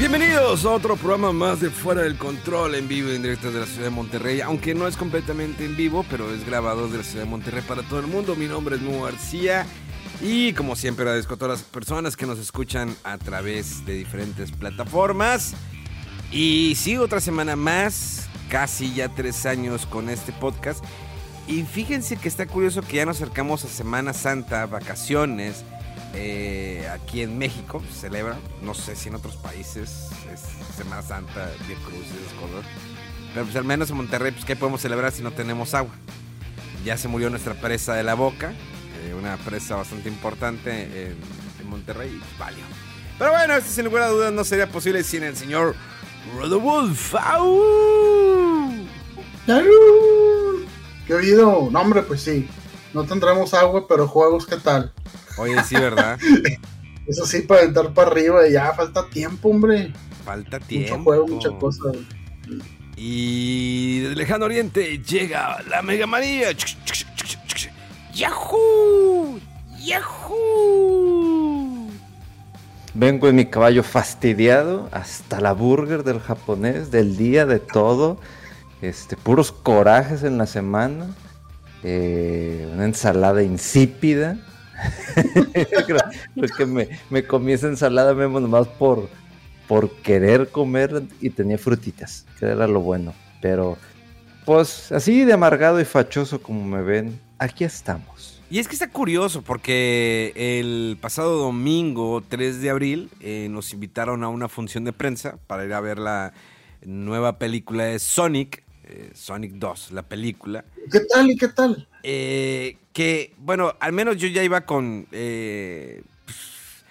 Bienvenidos a otro programa más de Fuera del Control en vivo y en directo de la ciudad de Monterrey, aunque no es completamente en vivo, pero es grabado de la ciudad de Monterrey para todo el mundo. Mi nombre es Mu García y como siempre agradezco a todas las personas que nos escuchan a través de diferentes plataformas. Y sigo otra semana más, casi ya tres años con este podcast. Y fíjense que está curioso que ya nos acercamos a Semana Santa, vacaciones. Eh, aquí en México se celebra, no sé si en otros países es Semana Santa, Día Cruz y. Pero pues al menos en Monterrey, pues ¿qué podemos celebrar si no tenemos agua? Ya se murió nuestra presa de la boca, eh, una presa bastante importante en, Monterrey, y pues, valió. Pero bueno, este sin lugar a dudas no sería posible sin el señor Rodolfo. ¡Au! ¡Salud! ¿Qué oído? No, pues sí. No tendremos agua, pero juegos, ¿qué tal? Oye, sí, ¿verdad? Eso sí, para entrar para arriba, ya falta tiempo, hombre. Falta tiempo. Mucho juego, mucha cosa. Y desde lejano oriente llega la Mega María. ¡Yahoo! ¡Yahoo! Vengo en mi caballo fastidiado hasta la burger del japonés, del día, de todo. Este, puros corajes en la semana. Eh, una ensalada insípida. creo, creo que me, me comí esa ensalada Memo, nomás por, por querer comer y tenía frutitas, que era lo bueno. Pero, pues, así de amargado y fachoso como me ven, aquí estamos. Y es que está curioso porque el pasado domingo 3 de abril eh, nos invitaron a una función de prensa para ir a ver la nueva película de Sonic, eh, Sonic 2, la película. ¿Qué tal y qué tal? Eh, que, bueno, al menos yo ya iba con... eh, pues,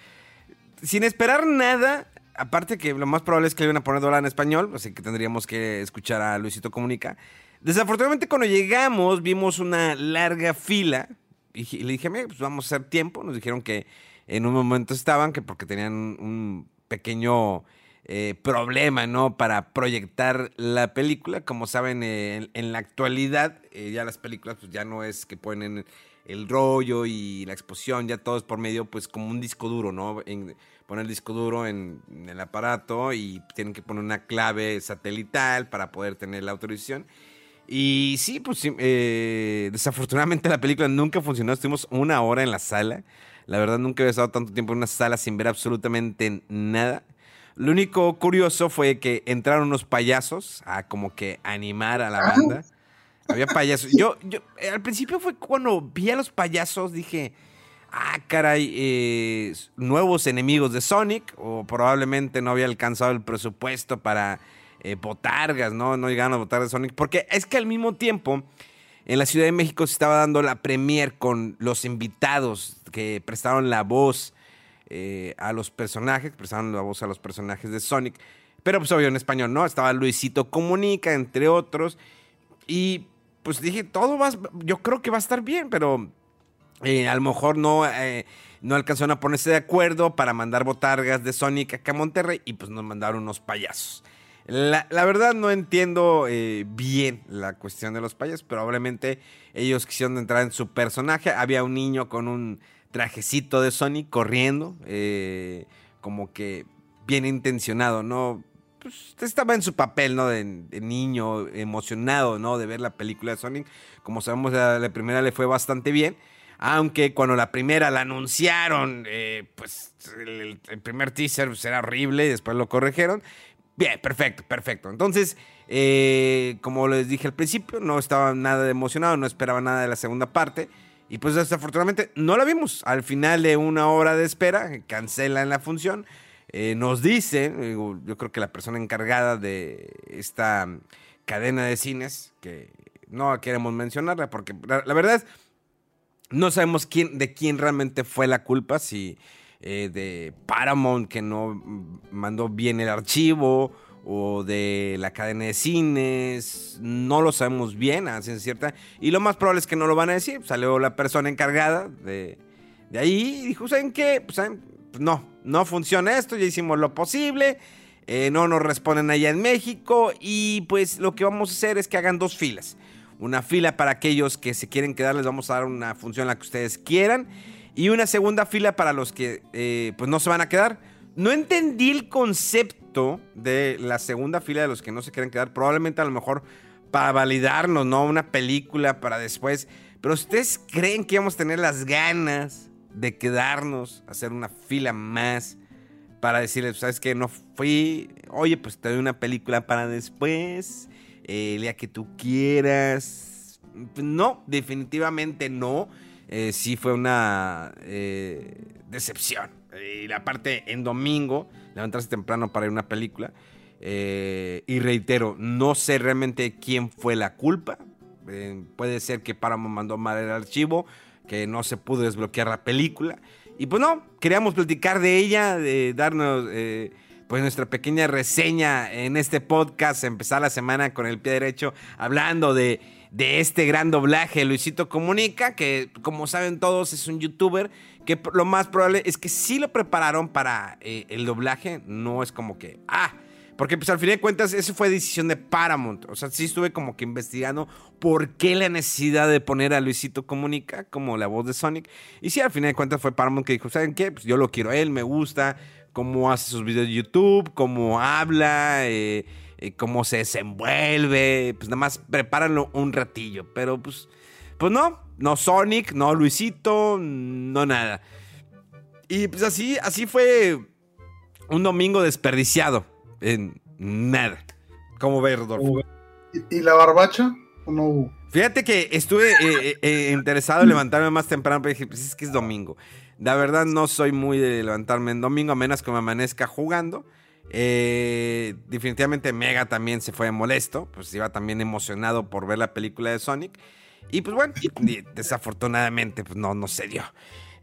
sin esperar nada, aparte que lo más probable es que le iban a poner doblada en español, así que tendríamos que escuchar a Luisito Comunica. Desafortunadamente cuando llegamos vimos una larga fila y, y le dije, "Mira, pues vamos a hacer tiempo. Nos dijeron que en un momento estaban, que porque tenían un pequeño eh, problema, ¿no? Para proyectar la película. Como saben, eh, en, la actualidad eh, ya las películas pues ya no es que ponen el rollo y la exposición, ya todo es por medio, pues como un disco duro, ¿no? En- poner el disco duro en, el aparato y tienen que poner una clave satelital para poder tener la autorización. Y sí, pues eh, desafortunadamente la película nunca funcionó. Estuvimos una hora en la sala. La verdad, nunca había estado tanto tiempo en una sala sin ver absolutamente nada. Lo único curioso fue que entraron unos payasos a como que animar a la banda. Había payasos. Yo, yo, eh, al principio fue cuando vi a los payasos, dije, ah, caray, eh, nuevos enemigos de Sonic, o probablemente no había alcanzado el presupuesto para eh, botargas, ¿no? No llegaron a botar de Sonic, porque es que al mismo tiempo, en la Ciudad de México se estaba dando la premier con los invitados que prestaron la voz eh, a los personajes, prestaron la voz a los personajes de Sonic, pero pues obvio en español, ¿no? Estaba Luisito Comunica, entre otros, y pues dije, todo va, yo creo que va a estar bien, pero eh, a lo mejor no, eh, no alcanzaron a ponerse de acuerdo para mandar botargas de Sonic acá a Monterrey y pues nos mandaron unos payasos. La, la verdad no entiendo bien la cuestión de los payasos, pero probablemente ellos quisieron entrar en su personaje. Había un niño con un trajecito de Sonic corriendo, eh, como que bien intencionado, ¿no? Pues estaba en su papel, ¿no? De, niño emocionado, ¿no? De ver la película de Sonic. Como sabemos, la, primera le fue bastante bien. Aunque cuando la primera la anunciaron, eh, pues el, el primer teaser pues, era horrible y después lo corrigieron. Bien, perfecto, perfecto. Entonces, eh, como les dije al principio, no estaba nada emocionado, no esperaba nada de la segunda parte. Y pues desafortunadamente no la vimos. Al final de una hora de espera, cancelan la función. eh, nos dice, yo creo que la persona encargada de esta cadena de cines, que no queremos mencionarla, porque la, verdad no sabemos quién, de quién realmente fue la culpa, si eh, de Paramount que no mandó bien el archivo o de la cadena de cines, no lo sabemos bien, a ciencia cierta, y lo más probable es que no lo van a decir. Salió la persona encargada de, de ahí y dijo, ¿saben qué? Pues, ¿saben? Pues no, no funciona esto, ya hicimos lo posible, eh, no nos responden allá en México y pues lo que vamos a hacer es que hagan dos filas. Una fila para aquellos que se quieren quedar, les vamos a dar una función la que ustedes quieran. Y una segunda fila para los que eh, pues no se van a quedar. No entendí el concepto de la segunda fila de los que no se quieren quedar. Probablemente a lo mejor para validarnos, ¿no? Una película para después. Pero ustedes creen que vamos a tener las ganas de quedarnos, hacer una fila más para decirles, ¿sabes qué? No fui. Oye, pues te doy una película para después el día que tú quieras. No, definitivamente no. Eh, sí fue una eh, decepción. Y la parte en domingo, levantarse temprano para ir a una película. Eh, y reitero, no sé realmente quién fue la culpa. puede ser que Paramount mandó mal el archivo, que no se pudo desbloquear la película. Y pues no, queríamos platicar de ella, de darnos pues nuestra pequeña reseña en este podcast, empezar la semana con el pie derecho hablando de, de este gran doblaje, Luisito Comunica, que como saben todos es un youtuber, que lo más probable es que sí lo prepararon para eh, el doblaje, no es como que, ah, porque pues al fin de cuentas eso fue decisión de Paramount, o sea, sí estuve como que investigando por qué la necesidad de poner a Luisito Comunica como la voz de Sonic, y sí, al fin de cuentas fue Paramount que dijo, ¿saben qué? Pues yo lo quiero a él, me gusta cómo hace sus videos de YouTube, cómo habla, eh, eh, cómo se desenvuelve. Pues nada más prepáranlo un ratillo. Pero pues, pues no, no Sonic, no Luisito, no nada. Y pues así, así fue un domingo desperdiciado en nada. ¿Cómo ver, Rodolfo? ¿Y, la barbacha? ¿O no hubo? Fíjate que estuve eh, interesado en levantarme más temprano, pero dije, pues es que es domingo. La verdad no soy muy de levantarme en domingo, a menos que me amanezca jugando. Eh, definitivamente Mega también se fue molesto, pues iba también emocionado por ver la película de Sonic. Y pues bueno, desafortunadamente pues no, no se dio.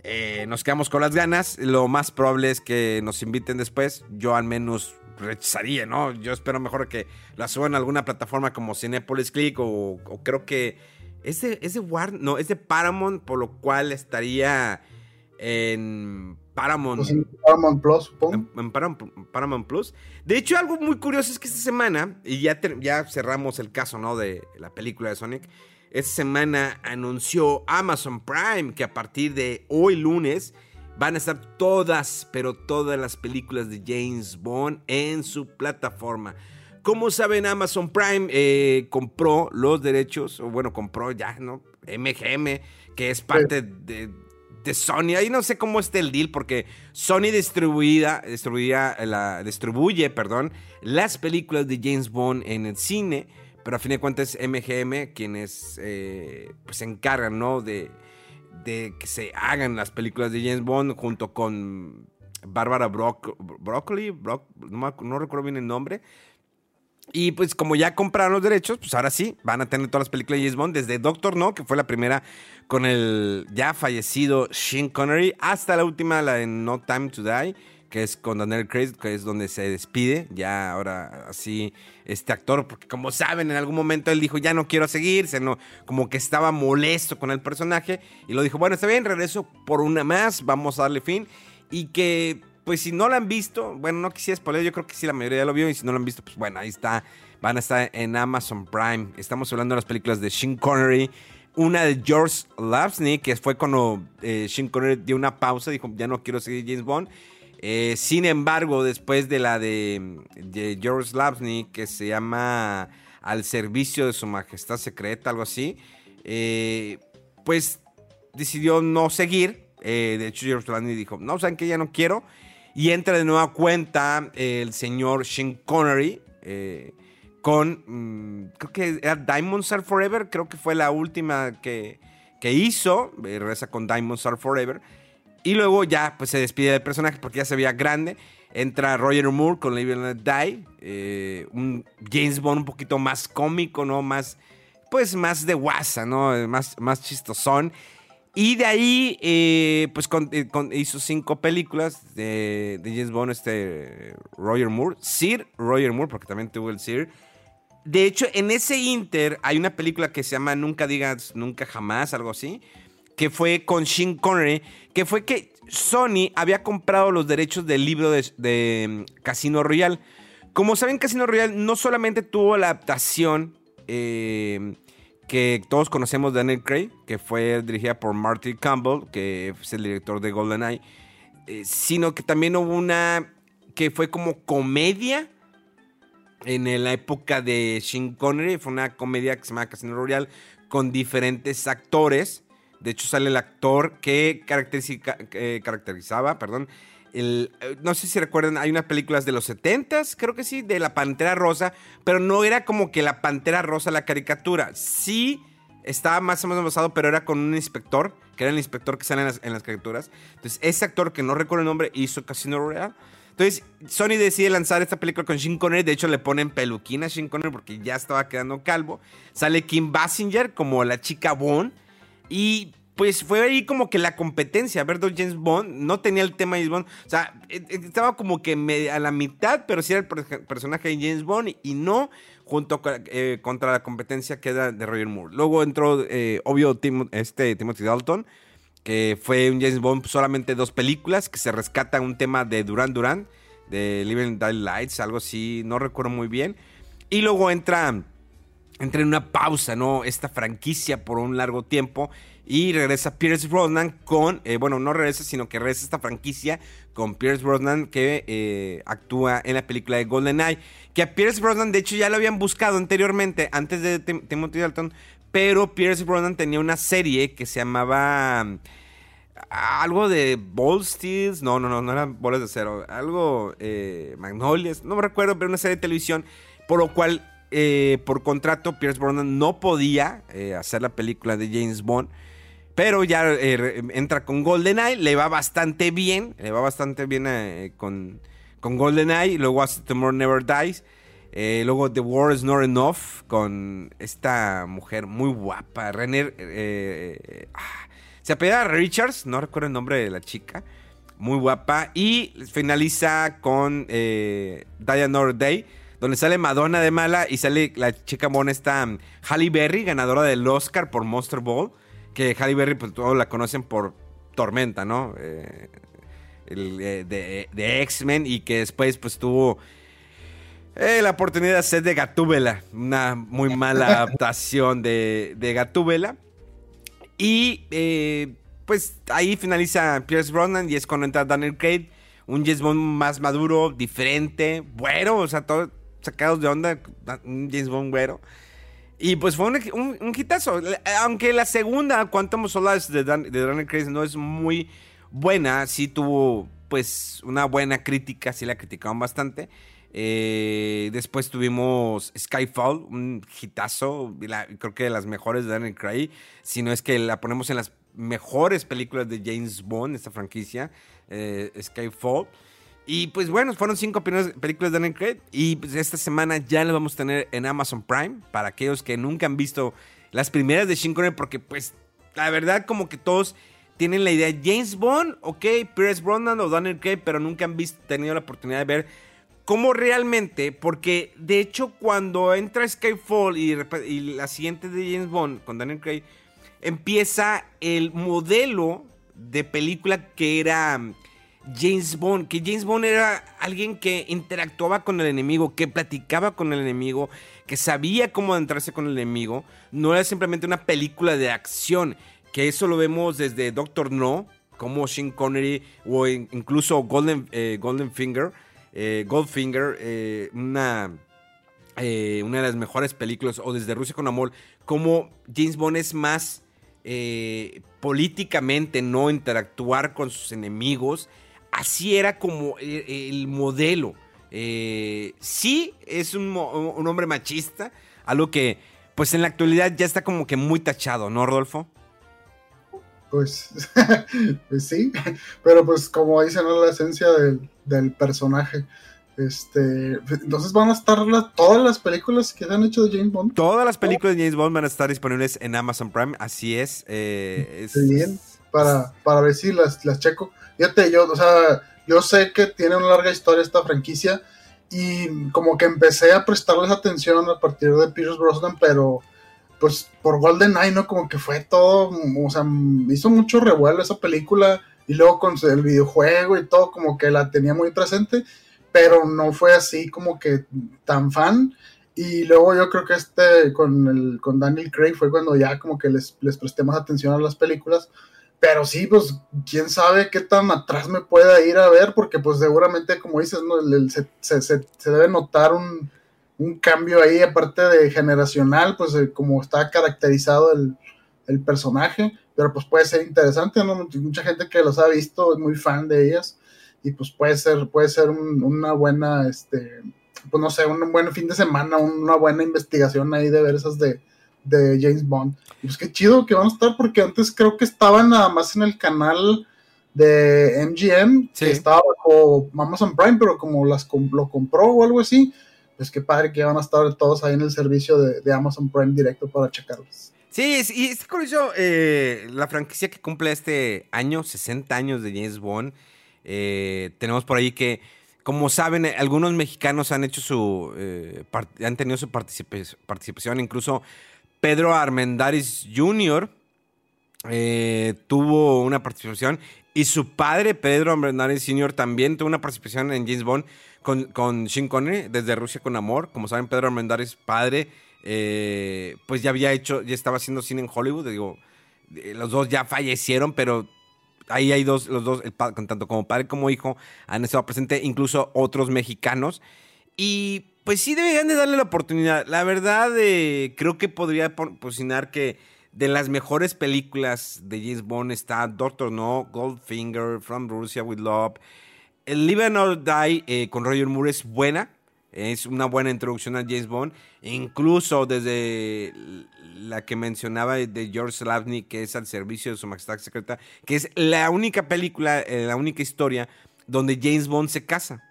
Eh, nos quedamos con las ganas. Lo más probable es que nos inviten después. Yo al menos rechazaría, ¿no? Yo espero mejor que la suban a alguna plataforma como Cinepolis Click o, creo que es de, es de no, es de Paramount, por lo cual estaría en Paramount. Pues Paramount Plus, supongo. En, Paramount, Plus. De hecho, algo muy curioso es que esta semana, y ya, ya cerramos el caso, ¿no? De la película de Sonic. Esta semana anunció Amazon Prime que a partir de hoy lunes van a estar todas, pero todas las películas de James Bond en su plataforma. Como saben, Amazon Prime eh, compró los derechos, o bueno, compró ya, ¿no? MGM, que es parte de de Sony. Ahí no sé cómo está el deal porque Sony distribuida, la, distribuye perdón, las películas de James Bond en el cine, pero a fin de cuentas es MGM quienes eh, pues se encargan ¿no? de, de que se hagan las películas de James Bond junto con Bárbara Broccoli, no, no recuerdo bien el nombre, y pues como ya compraron los derechos, pues ahora sí, van a tener todas las películas de James Bond, desde Doctor No, que fue la primera con el ya fallecido Sean Connery, hasta la última, la de No Time to Die, que es con Daniel Craig, que es donde se despide, ya ahora así este actor, porque como saben, en algún momento él dijo, ya no quiero seguir, no, como que estaba molesto con el personaje, y lo dijo, bueno, está bien, regreso por una más, vamos a darle fin, y que pues si no la han visto, bueno, no quisiera spoiler, yo creo que sí la mayoría lo vio y si no la han visto, pues bueno, ahí está, van a estar en Amazon Prime. Estamos hablando de las películas de Sean Connery, una de George Lapsney, que fue cuando eh, Sean Connery dio una pausa, dijo, ya no quiero seguir James Bond. Eh, sin embargo, después de la de, George Lapsney, que se llama Al servicio de su majestad secreta, algo así, eh, pues decidió no seguir. de hecho, George Lapsney dijo, no, saben que ya no quiero. Y entra de nueva cuenta el señor Sean Connery eh, con, mm, creo que era Diamonds Are Forever, creo que fue la última que, que hizo, eh, regresa con Diamonds Are Forever. Y luego ya pues se despide del personaje porque ya se veía grande. Entra Roger Moore con Live and Die. eh, un James Bond un poquito más cómico, ¿no? Más, pues más de guasa, ¿no? Más, más chistosón. Y de ahí, eh, pues eh, hizo cinco películas de, de James Bond, este Roger Moore. Sir Roger Moore, porque también tuvo el Sir. De hecho, en ese Inter hay una película que se llama Nunca digas nunca jamás, algo así, que fue con Sean Connery, que fue que Sony había comprado los derechos del libro de, mm, Casino Royale. Como saben, Casino Royale no solamente tuvo la adaptación eh, que todos conocemos de Daniel Craig, que fue dirigida por Marty Campbell, que es el director de GoldenEye, eh, sino que también hubo una que fue como comedia en la época de Sean Connery. Fue una comedia que se llama Casino Royale con diferentes actores. De hecho, sale el actor que caracteriza- caracterizaba, perdón. eh, no sé si recuerdan, hay unas películas de los 70s, creo que sí, de la Pantera Rosa, pero no era como que la Pantera Rosa la caricatura. Sí estaba más o menos basado, pero era con un inspector, que era el inspector que sale en las, caricaturas. Entonces, ese actor que no recuerdo el nombre hizo Casino Royale. Entonces, Sony decide lanzar esta película con Sean Connery. De hecho, le ponen peluquín a Sean Connery porque ya estaba quedando calvo. Sale Kim Basinger como la chica Bond. Y pues fue ahí como que la competencia. Ver dos James Bond no tenía el tema de James Bond. O sea, eh, eh, estaba como que a la mitad, pero sí era el per- personaje de James Bond y no junto eh, contra la competencia que era de Roger Moore. Luego entró, eh, obvio, este, Timothy Dalton que fue un James Bond solamente dos películas, que se rescata un tema de Duran Duran, de Living Die Lights, algo así, no recuerdo muy bien. Y luego entra, entra en una pausa, ¿no? Esta franquicia por un largo tiempo. Y regresa Pierce Brosnan con, eh, bueno, no regresa, sino que regresa esta franquicia con Pierce Brosnan que eh, actúa en la película de GoldenEye. Que a Pierce Brosnan, de hecho, ya lo habían buscado anteriormente, antes de Tim- Timothy Dalton. Pero Pierce Brosnan tenía una serie que se llamaba mm, algo de Ball Steels. No, no, no, no eran bolas de acero. Algo eh, Magnolias. No me recuerdo, pero una serie de televisión. Por lo cual, eh, por contrato, Pierce Brosnan no podía eh, hacer la película de James Bond. Pero ya eh, entra con GoldenEye, le va bastante bien, le va bastante bien con, con GoldenEye, luego hace Tomorrow Never Dies, luego The War is Not Enough con esta mujer muy guapa, Renner, ah, se apellida Richards, no recuerdo el nombre de la chica, muy guapa, y finaliza con Die Another Day, donde sale Madonna de mala y sale la chica mona esta um, Halle Berry, ganadora del Oscar por Monster Ball, que Halle Berry pues todos la conocen por Tormenta, ¿no? Eh, el, eh, de, de X-Men y que después pues tuvo eh, la oportunidad de hacer de Gatúbela, una muy mala adaptación de, de Gatúbela. Y eh, pues ahí finaliza Pierce Brosnan y es cuando entra Daniel Craig, un James Bond más maduro, diferente, güero, o sea, todos sacados de onda, un James Bond güero. Y pues fue un, un, hitazo. Aunque la segunda, Quantum Solace de, Dan- de Daniel Craig no es muy buena, sí tuvo pues una buena crítica, sí la criticaron bastante. Eh, después tuvimos Skyfall, un hitazo, creo que de las mejores de Daniel Craig, si no es que la ponemos en las mejores películas de James Bond, esta franquicia, eh, Skyfall. Y pues bueno, fueron cinco películas de Daniel Craig. Y pues esta semana ya las vamos a tener en Amazon Prime. Para aquellos que nunca han visto las primeras de Connery. Porque pues la verdad como que todos tienen la idea. James Bond, ok, Pierce Brosnan o Daniel Craig. Pero nunca han visto, tenido la oportunidad de ver cómo realmente. Porque de hecho cuando entra Skyfall y la siguiente de James Bond con Daniel Craig. Empieza el modelo de película que era... James Bond, que James Bond era alguien que interactuaba con el enemigo, que platicaba con el enemigo, que sabía cómo adentrarse con el enemigo. No era simplemente una película de acción, que eso lo vemos desde Doctor No, como Sean Connery o in- incluso Golden, eh, Finger, eh, Goldfinger, eh, una, una de las mejores películas, o desde Rusia con Amor, como James Bond es más políticamente, no interactuar con sus enemigos. Así era como el, el modelo. Eh, sí, es un, un hombre machista, algo que pues en la actualidad ya está como que muy tachado, ¿no, Rodolfo? pues, pues sí, pero pues como dicen, ¿no? la esencia del, del personaje. Este, entonces van a estar todas las películas que se han hecho de James Bond. Todas las películas de James Bond van a estar disponibles en Amazon Prime, así es. Eh, bien, para, para ver si las, las checo. Fíjate, yo, o sea, yo sé que tiene una larga historia esta franquicia y como que empecé a prestarles atención a partir de Pierce Brosnan, pero pues por GoldenEye, ¿no? Como que fue todo, o sea, hizo mucho revuelo esa película y luego con el videojuego y todo, como que la tenía muy presente pero no fue así como que tan fan. Y luego yo creo que este con, el, con Daniel Craig fue cuando ya como que les, les presté más atención a las películas. Pero sí, pues quién sabe qué tan atrás me pueda ir a ver, porque pues seguramente, como dices, ¿no? se, debe notar un, un, cambio ahí, aparte de generacional, pues eh, como está caracterizado el, el, personaje, pero pues puede ser interesante, ¿no? Mucha gente que los ha visto es muy fan de ellas y pues puede ser, puede ser una buena, este, pues no sé, un buen fin de semana, una buena investigación ahí de ver esas de, de James Bond. Y pues qué chido que van a estar, porque antes creo que estaban nada más en el canal de MGM, que estaba bajo Amazon Prime, pero como las lo compró o algo así, pues qué padre que van a estar todos ahí en el servicio de, de Amazon Prime directo para checarlos. Sí, y está curioso eh, la franquicia que cumple este año, 60 años de James Bond. Eh, tenemos por ahí que, como saben, algunos mexicanos han hecho su, eh, han tenido su participación, incluso Pedro Armendáriz Jr. tuvo una participación y su padre, Pedro Armendáriz Jr., también tuvo una participación en James Bond con, con Sean desde Rusia con Amor. Como saben, Pedro Armendáriz, padre, pues ya había hecho, ya estaba haciendo cine en Hollywood. Digo, los dos ya fallecieron, pero ahí hay dos, los dos, tanto como padre como hijo, han estado presentes, incluso otros mexicanos. Y pues sí deberían de darle la oportunidad. La verdad, eh, creo que podría posicionar que de las mejores películas de James Bond está Doctor No, Goldfinger, From Russia with Love. El Live and or Die eh, con Roger Moore es buena. Es una buena introducción a James Bond. Incluso desde la que mencionaba de George Slavny, que es al servicio de su majestad secreta, que es la única película, eh, la única historia donde James Bond se casa.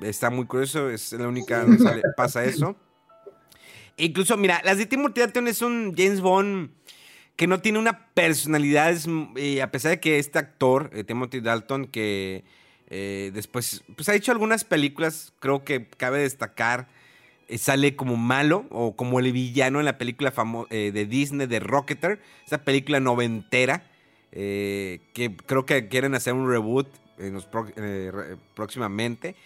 Está muy curioso, es la única donde pasa eso. incluso, mira, las de Timothy Dalton es un James Bond que no tiene una personalidad, eh, a pesar de que este actor, eh, Timothy Dalton, que después pues ha hecho algunas películas, creo que cabe destacar eh, sale como malo o como el villano en la película eh, de Disney de Rocketer, esa película noventera, eh, que creo que quieren hacer un reboot próximamente.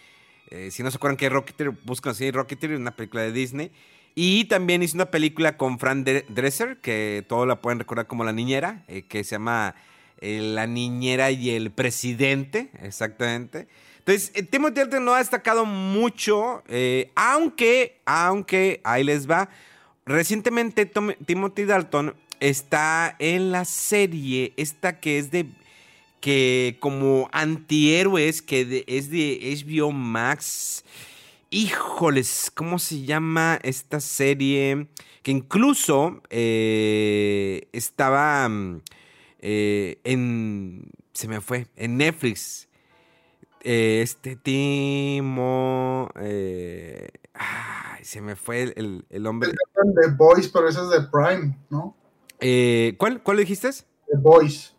Si no se acuerdan que es Rocketer, buscan así Rocketer, una película de Disney. Y también hizo una película con Fran Dresser, que todos la pueden recordar como La Niñera, que se llama La Niñera y el Presidente, exactamente. Entonces, eh, Timothy Dalton no ha destacado mucho, eh, aunque, aunque, ahí les va. Recientemente Timothy Dalton está en la serie, esta que es de, que como antihéroes, que es de HBO Max. Híjoles, ¿cómo se llama esta serie? Que incluso eh, estaba mm, en, se me fue, en Netflix este Timo. Eh, ay, se me fue el, el, hombre. The Boys, pero ese es de Prime, ¿no? Eh, ¿cuál, ¿Cuál dijiste? The Boys.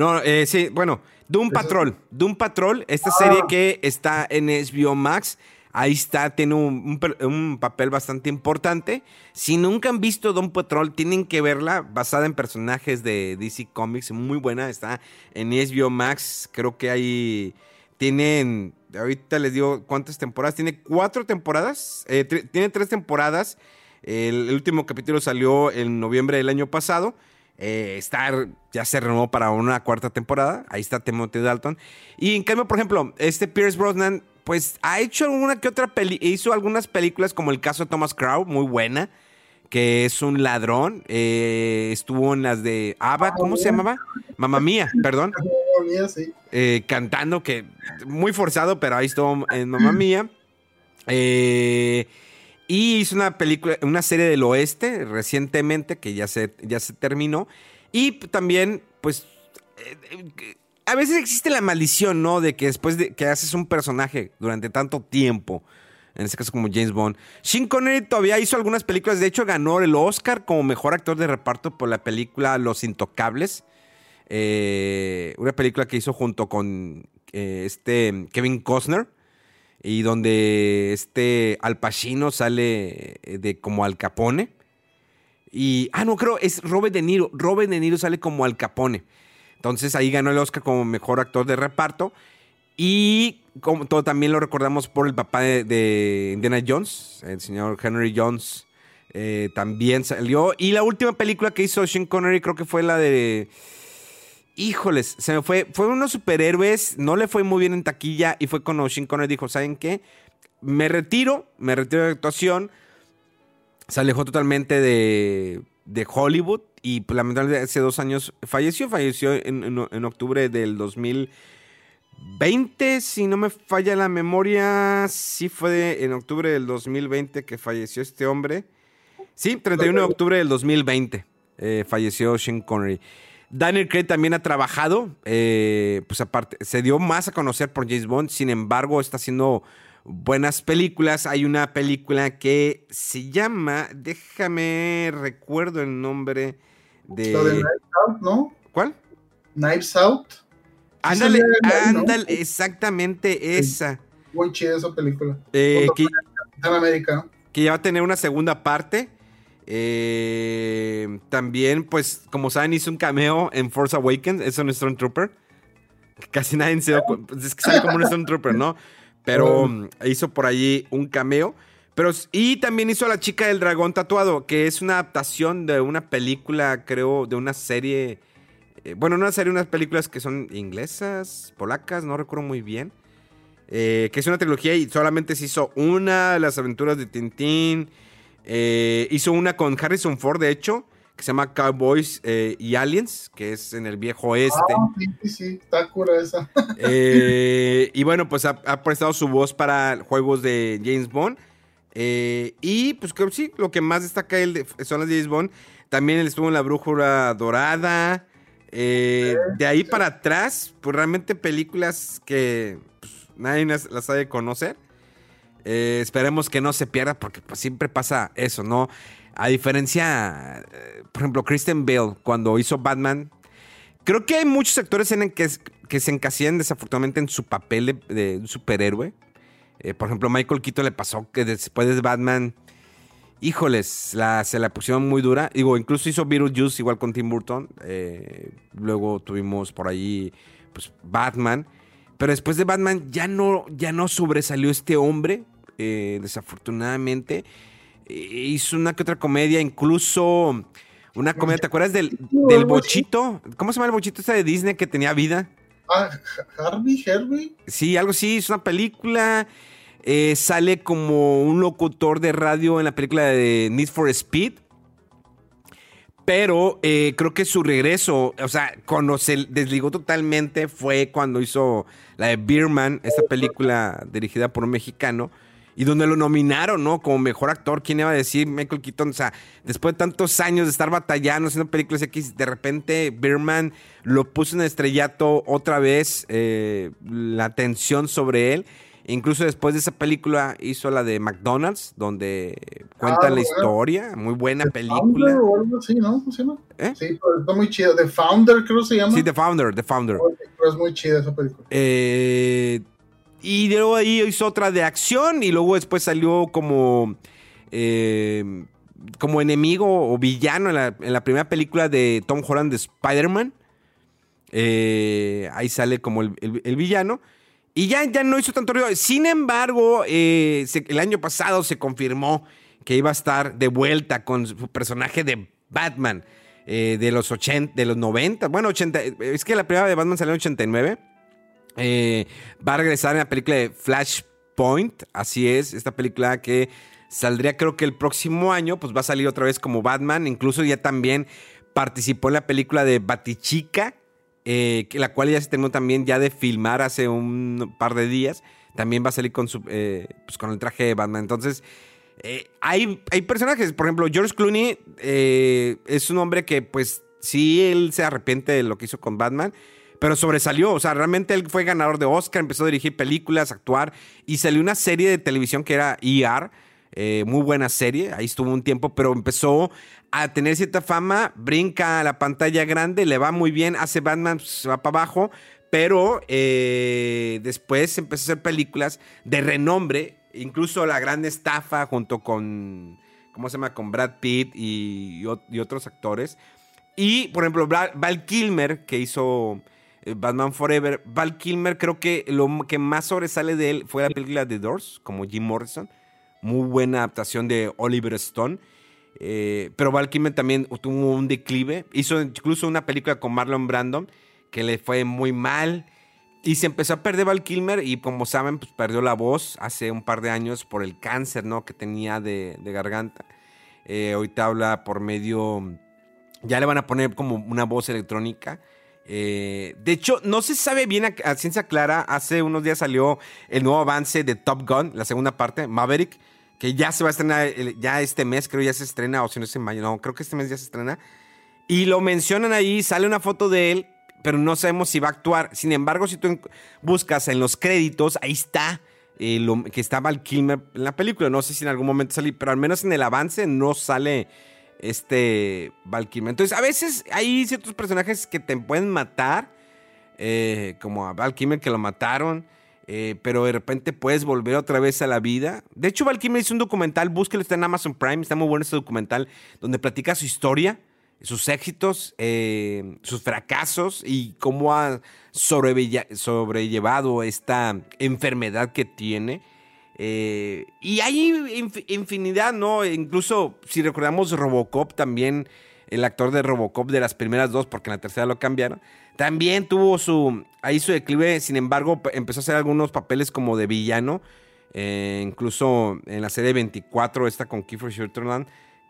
No, eh, sí, bueno, Doom Patrol. Doom Patrol, esta serie ah. que está en HBO Max. Ahí está, tiene un, un, papel bastante importante. Si nunca han visto Doom Patrol, tienen que verla, basada en personajes de DC Comics, muy buena. Está en HBO Max, creo que hay tienen, ahorita les digo cuántas temporadas. Tiene cuatro temporadas. Eh, tiene tres temporadas. El, último capítulo salió en noviembre del año pasado. Eh, Star ya se renovó para una cuarta temporada. Ahí está Timothy Dalton. Y en cambio, por ejemplo, este Pierce Brosnan, pues ha hecho alguna que otra peli hizo algunas películas como el caso de Thomas Crow, muy buena, que es un ladrón. Eh, estuvo en las de Ava, ¿cómo se llamaba? Mamá Mía, perdón. Eh, cantando, que muy forzado, pero ahí estuvo en Mamá Mía. Eh, y hizo una película, una serie del oeste recientemente, que ya se, ya se terminó. Y también, pues, eh, a veces existe la maldición, ¿no? De que después de que haces un personaje durante tanto tiempo, en este caso como James Bond, Sean Connery todavía hizo algunas películas, de hecho ganó el Oscar como mejor actor de reparto por la película Los Intocables, eh, una película que hizo junto con eh, este Kevin Costner y donde este Al Pacino sale eh, de como Al Capone. Y, ah, no, creo, es Robert De Niro. Robert De Niro sale como Al Capone. Entonces ahí ganó el Oscar como mejor actor de reparto. Y como todo también lo recordamos por el papá de, Indiana Jones, el señor Henry Jones. Eh, también salió. Y la última película que hizo Sean Connery creo que fue la de... Híjoles, se me fue. Fue unos superhéroes, no le fue muy bien en taquilla y fue cuando Sean Connery dijo, ¿saben qué? Me retiro, me retiro de actuación. Se alejó totalmente de, de Hollywood y pues, lamentablemente hace dos años falleció. Falleció en, octubre del 2020, si no me falla la memoria. Sí fue en octubre del 2020 que falleció este hombre. Sí, 31 de octubre del 2020 eh, falleció Sean Connery. Daniel Craig también ha trabajado, eh, pues aparte, se dio más a conocer por James Bond, sin embargo está haciendo buenas películas. Hay una película que se llama, déjame, recuerdo el nombre de... Lo de Knives Out, ¿no? ¿Cuál? Knives Out. Ándale, ándale, exactamente esa. Muy chida esa película. Eh, que, América. que ya va a tener una segunda parte. Eh, también, pues, como saben, hizo un cameo en Force Awakens. Es un Stormtrooper. Casi nadie se dio pues, Es que sale como un Stormtrooper, ¿no? Pero um, hizo por allí un cameo. Pero, y también hizo La chica del dragón tatuado, que es una adaptación de una película, creo, de una serie. Eh, bueno, una serie, unas películas que son inglesas, polacas, no recuerdo muy bien. Eh, que es una trilogía y solamente se hizo una las aventuras de Tintín. Eh, hizo una con Harrison Ford, de hecho, que se llama Cowboys eh, y Aliens, que es en el viejo oeste. Ah, sí, sí, sí, está cura esa. Eh, y bueno, pues ha, prestado su voz para juegos de James Bond. y pues creo que sí, lo que más destaca él son las de James Bond. También él estuvo en La Brújula Dorada. de ahí para atrás, pues realmente películas que pues, nadie las, las sabe conocer. Eh, esperemos que no se pierda porque pues, siempre pasa eso, ¿no? A diferencia, eh, por ejemplo, Kristen Bale, cuando hizo Batman, creo que hay muchos actores en el que, se encasillan desafortunadamente en su papel de, superhéroe. Eh, por ejemplo, Michael Keaton le pasó que después de Batman, híjoles, se la pusieron muy dura. Digo, incluso hizo Beetlejuice igual con Tim Burton. luego tuvimos por ahí pues, Batman. Pero después de Batman ya no, ya no sobresalió este hombre, eh, desafortunadamente. Eh, hizo una que otra comedia, incluso una comedia, ¿te acuerdas del, del bochito? ¿Cómo se llama el bochito ese de Disney que tenía vida? Ah, Harvey, Herbie. Sí, algo así, es una película. Eh, sale como un locutor de radio en la película de Need for Speed. Pero eh, creo que su regreso, o sea, cuando se desligó totalmente fue cuando hizo la de Beerman, esta película dirigida por un mexicano, y donde lo nominaron, ¿no? Como mejor actor. ¿Quién iba a decir Michael Keaton? O sea, después de tantos años de estar batallando, haciendo películas X, de repente Beerman lo puso en estrellato otra vez, eh, la atención sobre él. Incluso después de esa película hizo la de McDonald's, donde cuenta ah, la historia. Muy buena película. o algo así, ¿no? ¿Cómo se llama? ¿Eh? Sí, está muy chido. The Founder, creo que se llama. Sí, The Founder, The Founder. Pero es muy chida esa película. Eh, y luego ahí hizo otra de acción y luego después salió como... Eh, como enemigo o villano en la, primera película de Tom Holland de Spider-Man. ahí sale como el villano. Y ya, ya no hizo tanto ruido. Sin embargo, eh, el año pasado se confirmó que iba a estar de vuelta con su personaje de Batman eh, de los 80, de los 90. Bueno, 80, es que la primera de Batman salió en 89. Eh, va a regresar en la película de Flashpoint. Así es, esta película que saldría creo que el próximo año, pues va a salir otra vez como Batman. Incluso ya también participó en la película de Batichica, eh, la cual ya se terminó también ya de filmar hace un par de días. También va a salir con, su, eh, pues con el traje de Batman. Entonces, eh, hay, hay personajes, por ejemplo, George Clooney es un hombre que pues sí, él se arrepiente de lo que hizo con Batman, pero sobresalió. O sea, realmente él fue ganador de Oscar, empezó a dirigir películas, actuar y salió una serie de televisión que era ER. Muy buena serie, ahí estuvo un tiempo, pero empezó a tener cierta fama, brinca a la pantalla grande, le va muy bien, hace Batman, se va para abajo, pero eh, después empezó a hacer películas de renombre, incluso La Gran Estafa junto con, ¿cómo se llama? Con Brad Pitt y, otros actores. Y, por ejemplo, Val Kilmer, que hizo Batman Forever, Val Kilmer creo que lo que más sobresale de él fue la película The Doors, como Jim Morrison. Muy buena adaptación de Oliver Stone. Eh, pero Val Kilmer también tuvo un declive. Hizo incluso una película con Marlon Brandon que le fue muy mal. Y se empezó a perder Val Kilmer y como saben, pues perdió la voz hace un par de años por el cáncer, ¿no? Que tenía de, garganta. Eh, ahorita habla por medio... Ya le van a poner como una voz electrónica. Eh, de hecho, no se sabe bien a, ciencia clara. Hace unos días salió el nuevo avance de Top Gun, la segunda parte, Maverick, que ya se va a estrenar ya este mes, creo ya se estrena, o si no es en mayo, no, creo que este mes ya se estrena. Y lo mencionan ahí, sale una foto de él pero no sabemos si va a actuar. Sin embargo, si tú buscas en los créditos, ahí está eh, lo, que está Val Kilmer en la película. No sé si en algún momento sale, pero al menos en el avance no sale este Val Kilmer. Entonces, a veces hay ciertos personajes que te pueden matar, eh, como a Val Kilmer que lo mataron. Eh, pero de repente puedes volver otra vez a la vida. De hecho, Val Kilmer hizo un documental, búsquelo, está en Amazon Prime, está muy bueno este documental, donde platica su historia sus éxitos, eh, sus fracasos y cómo ha sobrellevado esta enfermedad que tiene. Eh, y hay infinidad, ¿no? Incluso si recordamos Robocop también, el actor de Robocop de las primeras dos, porque en la tercera lo cambiaron, también tuvo su, ahí su declive, sin embargo empezó a hacer algunos papeles como de villano, eh, incluso en la serie 24, esta con Kiefer Sutherland,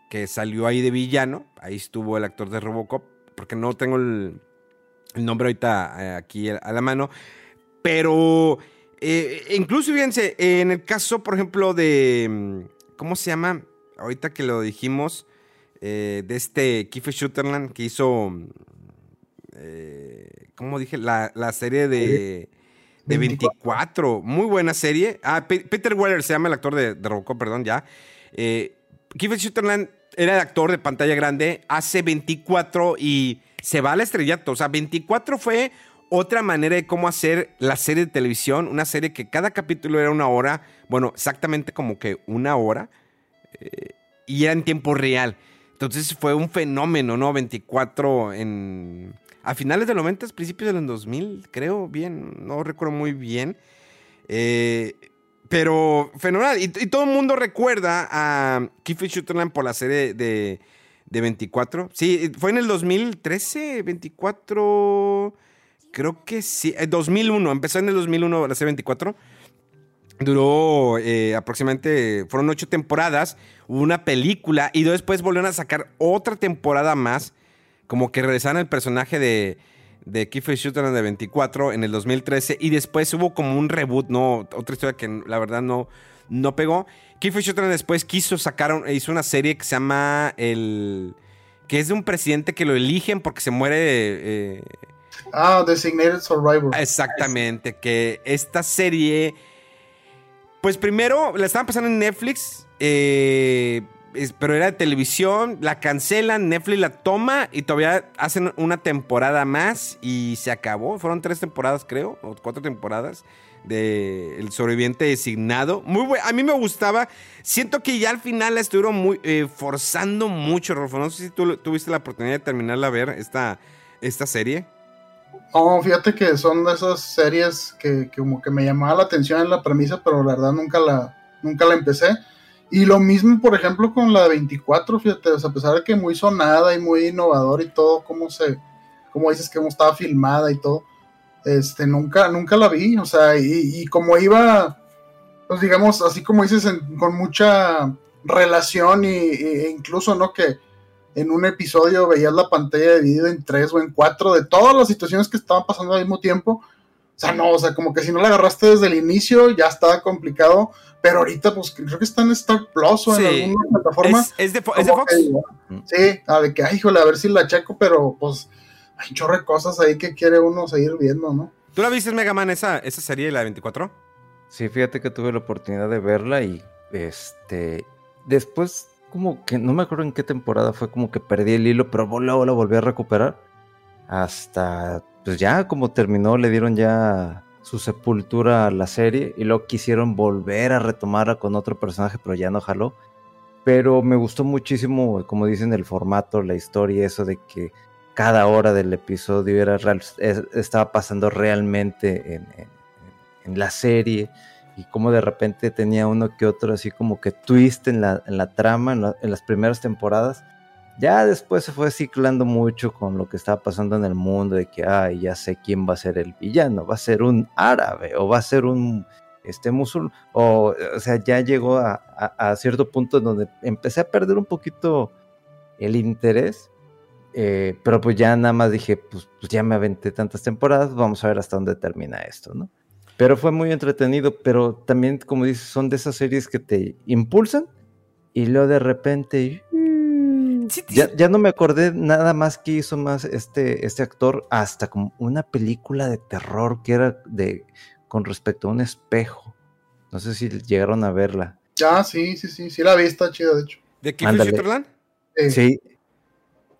que salió ahí de villano. Ahí estuvo el actor de Robocop, porque no tengo el, nombre ahorita eh, aquí a la mano. Pero eh, incluso, fíjense, en el caso, por ejemplo, de. Mm, ¿Cómo se llama? Ahorita que lo dijimos, eh, de este Kiefer Sutherland que hizo. ¿Cómo dije? La, serie de. De 24. Muy buena serie. Ah, Peter Weller se llama el actor de, de Robocop, perdón, ya. Kiefer Sutherland era el actor de pantalla grande, hace 24 y se va al estrellato. O sea, 24 fue otra manera de cómo hacer la serie de televisión, una serie que cada capítulo era una hora, bueno, exactamente como que una hora, eh, y era en tiempo real. Entonces fue un fenómeno, ¿no? 24 en... A finales de los 90, principios de los 2000, creo bien, no recuerdo muy bien. Eh, pero fenomenal. Y, todo el mundo recuerda a Kiefer Sutherland por la serie de, de 24. Sí, fue en el 2013, 24. Creo que sí. 2001. Eh, empezó en el 2001 la serie 24. Duró eh, aproximadamente. Fueron ocho temporadas. Hubo una película. Y después volvieron a sacar otra temporada más. Como que regresaron el personaje de de Kiefer Sutherland de 24 en el 2013 y después hubo como un reboot, ¿no? Otra historia que la verdad no, no pegó. Kiefer Sutherland después quiso sacar, hizo una serie que se llama el... que es de un presidente que lo eligen porque se muere... Eh, ah, Designated Survivor. Exactamente, que esta serie... Pues primero la estaban pasando en Netflix. Eh, pero era de televisión, la cancelan, Netflix la toma y todavía hacen una temporada más y se acabó. Fueron tres temporadas, creo, o cuatro temporadas de El sobreviviente designado. Muy bueno, a mí me gustaba. Siento que ya al final la estuvieron muy, eh, forzando mucho, Rolfo. No sé si tú tuviste la oportunidad de terminarla a ver, esta, esta serie. No, fíjate que son de esas series que, que, como que me llamaba la atención en la premisa, pero la verdad nunca la, nunca la empecé. Y lo mismo, por ejemplo, con la de 24, fíjate, o sea, a pesar de que muy sonada y muy innovador y todo, cómo se, como dices, que estaba filmada y todo, este, nunca, nunca la vi, o sea, y, como iba, pues digamos, así como dices, con mucha relación y, e incluso, ¿no? Que en un episodio veías la pantalla dividida en tres o en cuatro de todas las situaciones que estaban pasando al mismo tiempo, sea, no, o sea, como que si no la agarraste desde el inicio ya estaba complicado, pero ahorita pues creo que está en Star Plus o en alguna plataforma. ¿Es, de, ¿es de Fox? sí, a de que, ay, híjole, a ver si la checo, pero pues hay chorre cosas ahí que quiere uno seguir viendo, ¿no? ¿Tú la viste, Mega Man, esa, esa serie, la de 24? Sí, fíjate que tuve la oportunidad de verla y este después como que no me acuerdo en qué temporada fue como que perdí el hilo, pero luego la volví a recuperar hasta pues ya como terminó le dieron ya su sepultura a la serie y luego quisieron volver a retomarla con otro personaje, pero ya no jaló. Pero me gustó muchísimo, como dicen, el formato, la historia, eso de que cada hora del episodio era real, estaba pasando realmente en, en, la serie y como de repente tenía uno que otro así como que twist en la, en la trama en, las primeras temporadas. Ya después se fue ciclando mucho con lo que estaba pasando en el mundo de que, ay, ya sé quién va a ser el villano, va a ser un árabe o va a ser un este musul o, o sea, ya llegó a, a, a cierto punto en donde empecé a perder un poquito el interés eh, pero pues ya nada más dije, pues, pues, ya me aventé tantas temporadas, vamos a ver hasta dónde termina esto, ¿no? Pero fue muy entretenido, pero también, como dices, son de esas series que te impulsan y luego de repente... Mm, ya, ya, no me acordé nada más que hizo más este, este actor hasta como una película de terror que era de con respecto a un espejo. No sé si llegaron a verla. Ya, sí, sí, sí, sí la vi, está chida, de hecho. ¿De Kiefer Sutherland? Sí,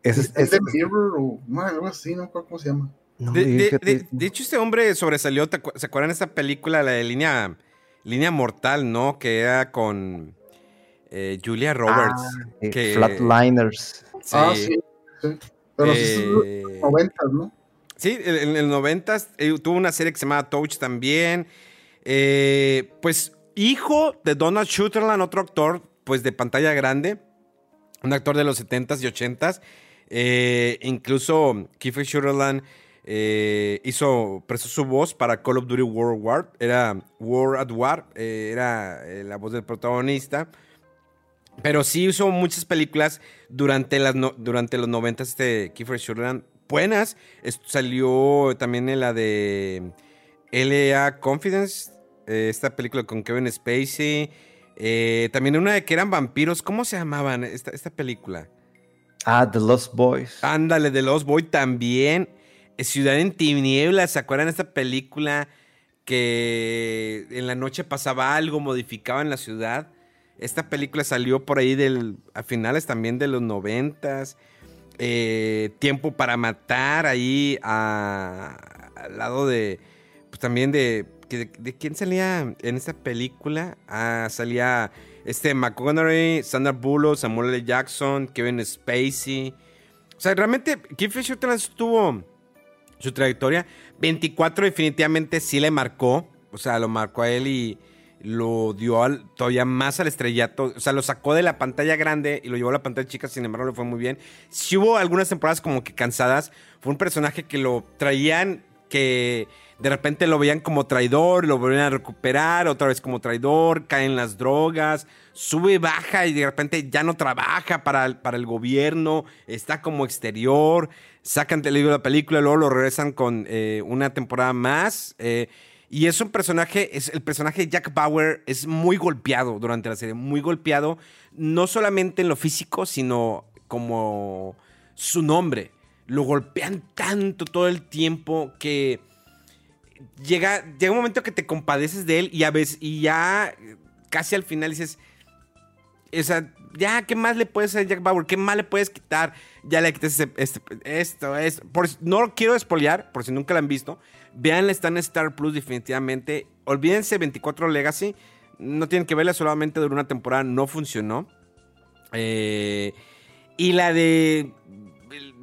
es, es, de Mirror o algo así, no cómo se llama. De, hecho, este hombre sobresalió. ¿Se acuerdan de esa película, la de línea, línea Mortal, no? Que era con eh, Julia Roberts. Ah, eh, Flatliners. Sí. Ah, sí. Pero sí, en los 90, eh, ¿no? Sí, en los 90 tuvo una serie que se llamaba Touch también. pues, hijo de Donald Sutherland, otro actor, pues de pantalla grande. Un actor de los 70s y 80s. Eh, incluso Kiefer Sutherland eh, hizo, prestó su voz para Call of Duty World War. Era War at War, eh, era la voz del protagonista. Pero sí hizo muchas películas durante, las durante los 90 este Kiefer Sutherland. Buenas. salió también en la de L.A. Confidence. esta película con Kevin Spacey. también una de que eran vampiros. ¿Cómo se llamaban esta, esta película? Ah, The Lost Boys. Ándale, The Lost Boys también. Ciudad en Tinieblas, ¿se acuerdan de esta película que en la noche pasaba algo, modificaba en la ciudad? Esta película salió por ahí a finales también de los noventas. Eh, Tiempo para matar ahí al lado de, pues también de, de, quién salía en esta película. Ah, salía este, McConaughey, Sandra Bullock, Samuel L. Jackson, Kevin Spacey. O sea, realmente Kiefer Sutherland tuvo su trayectoria. 24 definitivamente sí le marcó. O sea, lo marcó a él y lo dio todavía más al estrellato. O sea, lo sacó de la pantalla grande y lo llevó a la pantalla chica. Sin embargo, le fue muy bien. Si hubo algunas temporadas como que cansadas. Fue un personaje que lo traían que de repente lo veían como traidor, lo volvían a recuperar, otra vez como traidor, caen las drogas, sube, baja y de repente ya no trabaja para el, para el gobierno, está como exterior, sacan de la película, luego lo regresan con eh, una temporada más. Eh, y es un personaje, es el personaje de Jack Bauer es muy golpeado durante la serie, muy golpeado, no solamente en lo físico, sino como su nombre. Lo golpean tanto todo el tiempo que llega, llega un momento que te compadeces de él y a veces, y ya casi al final dices, o sea, ya, ¿qué más le puedes hacer a Jack Bauer? ¿Qué más le puedes quitar? Ya le quitas este, esto, esto. Por, no quiero espolear, por si nunca la han visto. Veanla, está en Star Plus definitivamente. Olvídense 24 Legacy. No tienen que verla, solamente durante una temporada no funcionó. Eh, y la de,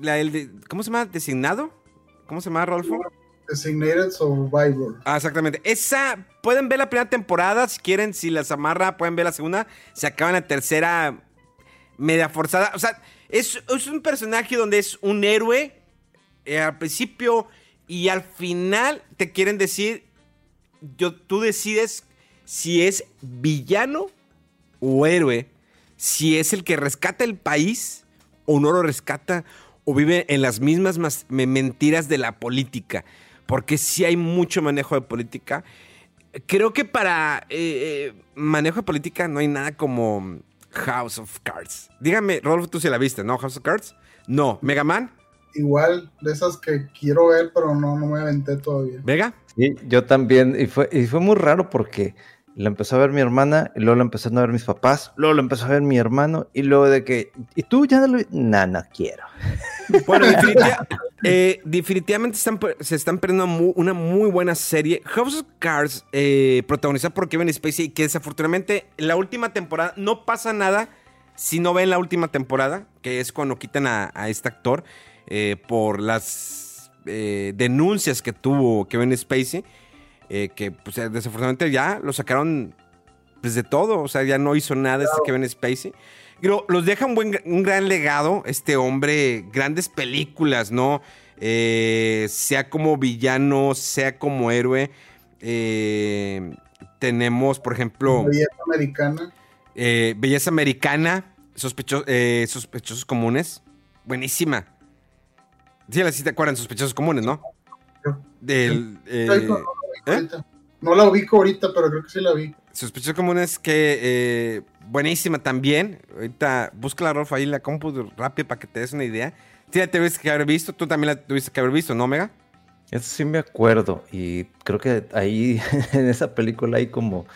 la de... ¿Cómo se llama? ¿Designado? ¿Cómo se llama, Rolfo? Designated Survivor. Ah, exactamente. Esa, pueden ver la primera temporada si quieren, si las amarra, pueden ver la segunda. Se acaba en la tercera media forzada. O sea, es, un personaje donde es un héroe eh, al principio y al final te quieren decir, yo, tú decides si es villano o héroe, si es el que rescata el país o no lo rescata o vive en las mismas mentiras de la política. porque sí hay mucho manejo de política. Creo que para eh, eh, manejo de política no hay nada como House of Cards. Dígame, Rodolfo, tú sí la viste, ¿no? House of Cards. No. ¿Mega Man? Igual, de esas que quiero ver, pero no, no me aventé todavía. ¿Vega? Sí, yo también. Y fue, y fue muy raro porque la empezó a ver mi hermana, y luego la empezaron a ver mis papás, luego la empezó a ver mi hermano, y luego de que, ¿y tú ya no lo No, no quiero. Bueno, definitiva- eh, definitivamente están, se están perdiendo una muy buena serie. House of Cards, eh, protagonizada por Kevin Spacey, que desafortunadamente en la última temporada no pasa nada si no ven la última temporada, que es cuando quitan a, a este actor eh, por las eh, denuncias que tuvo Kevin Spacey, eh, que pues, desafortunadamente ya lo sacaron pues, de todo, o sea, ya no hizo nada este Kevin Spacey. Pero los deja un, buen, un gran legado, este hombre, grandes películas, ¿no? Eh, sea como villano, sea como héroe. Eh, tenemos, por ejemplo, Belleza americana. eh, Belleza Americana, sospecho- eh, Sospechosos Comunes. Buenísima. Sí, la sí te acuerdan, Sospechosos Comunes, ¿no? Del, eh, ubico ¿eh? ahorita. No la ubico ahorita, pero creo que sí la vi. Sospechosos Comunes que eh, buenísima también. Ahorita busca la Rolf ahí en la compu rápido para que te des una idea. Sí, la tuviste que haber visto. Tú también la tuviste que haber visto, ¿no, Mega? Eso sí me acuerdo. Y creo que ahí, en esa película hay como.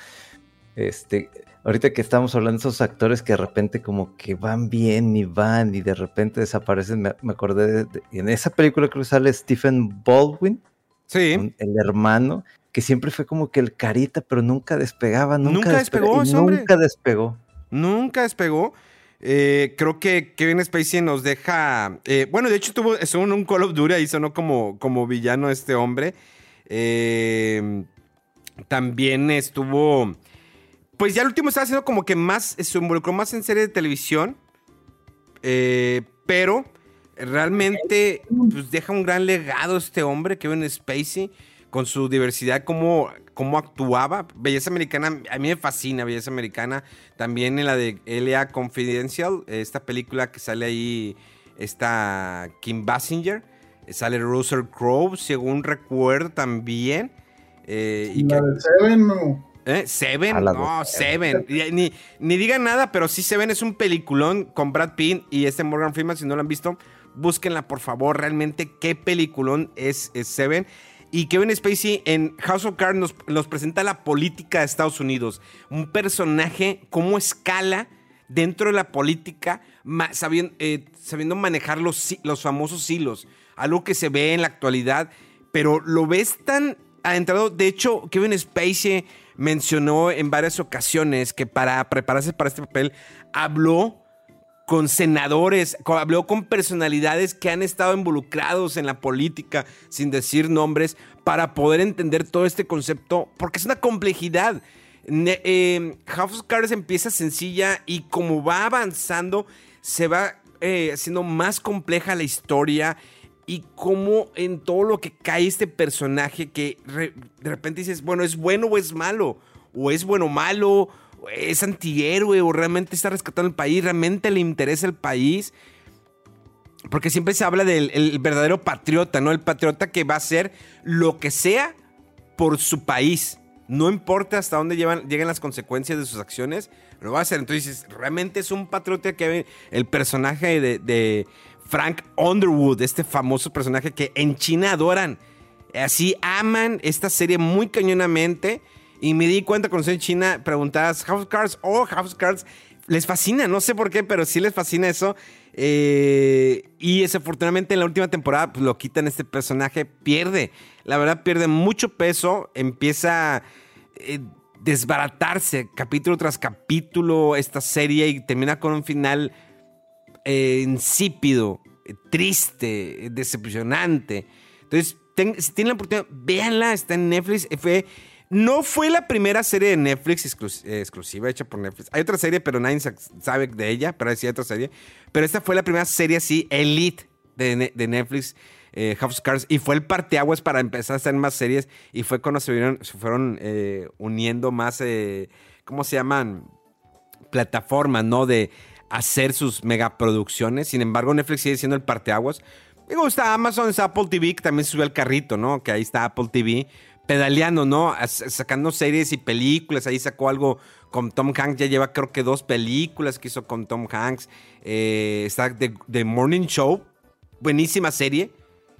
Este. Ahorita que estamos hablando de esos actores que de repente como que van bien y van y de repente desaparecen, me, me acordé de, de- en esa película creo que sale Stephen Baldwin, Sí. un- el hermano, que siempre fue como que el carita, pero nunca despegaba, nunca, Nunca despegó hombre. Nunca despegó. Nunca despegó. Eh, creo que Kevin Spacey nos deja. eh, bueno, de hecho, tuvo estuvo en un Call of Duty y sonó como, como villano este hombre. Eh, también estuvo. Pues ya el último estaba haciendo como que más. Se involucró más en serie de televisión. Eh, pero realmente pues, deja un gran legado este hombre, Kevin Spacey, con su diversidad, cómo, cómo actuaba. Belleza Americana, a mí me fascina Belleza Americana. También en la de L.A. Confidential, esta película que sale ahí, está Kim Basinger. Sale Russell Crowe, según recuerdo también. Eh, y la que- de Seven, no. ¿Eh? Seven, A la no, Seven. Ni, ni digan nada, pero sí Seven es un peliculón con Brad Pitt y este Morgan Freeman. Si no lo han visto, búsquenla por favor. Realmente qué peliculón es, Seven. Y Kevin Spacey en House of Cards nos, presenta la política de Estados Unidos. Un personaje, cómo escala dentro de la política, eh, sabiendo manejar los, los famosos hilos. Algo que se ve en la actualidad, pero lo ves tan adentrado. De hecho, Kevin Spacey mencionó en varias ocasiones que para prepararse para este papel habló con senadores, co- habló con personalidades que han estado involucrados en la política, sin decir nombres, para poder entender todo este concepto, porque es una complejidad. Ne- eh, House of Cards empieza sencilla y como va avanzando, se va eh, haciendo más compleja la historia y cómo en todo lo que cae este personaje que de repente dices, bueno, ¿es bueno o es malo? ¿O es bueno o malo? ¿O ¿Es antihéroe? ¿O realmente está rescatando el país? ¿Realmente le interesa el país? Porque siempre se habla del el verdadero patriota, ¿no? El patriota que va a hacer lo que sea por su país. No importa hasta dónde lleguen las consecuencias de sus acciones, lo va a hacer. Entonces realmente es un patriota que el personaje de Frank Underwood, este famoso personaje que en China adoran. Así aman esta serie muy cañonamente. Y me di cuenta cuando estoy en China, preguntabas House Cards o House of Cards. Les fascina, no sé por qué, pero sí les fascina eso. Eh, y desafortunadamente en la última temporada pues, lo quitan este personaje, pierde. La verdad, pierde mucho peso, empieza a eh, desbaratarse capítulo tras capítulo esta serie y termina con un final eh, insípido, triste, decepcionante. Entonces, si tienen la oportunidad, véanla, está en Netflix. Fue, no fue la primera serie de Netflix eh, exclusiva hecha por Netflix. Hay otra serie, pero nadie sa- sabe de ella, pero sí hay otra serie. Pero esta fue la primera serie así, elite de, Ne- de Netflix, eh, House of Cards, y fue el parteaguas para empezar a hacer más series. Y fue cuando se, vieron- se fueron eh, uniendo más, eh, ¿cómo se llaman? plataformas, ¿no? De hacer sus megaproducciones. Sin embargo, Netflix sigue siendo el parteaguas. Digo, está Amazon, está Apple TV, que también subió al carrito, ¿no? Que ahí está Apple TV pedaleando, ¿no? Sacando series y películas. Ahí sacó algo con Tom Hanks. Ya lleva creo que dos películas que hizo con Tom Hanks. Eh, está The, Morning Show. Buenísima serie.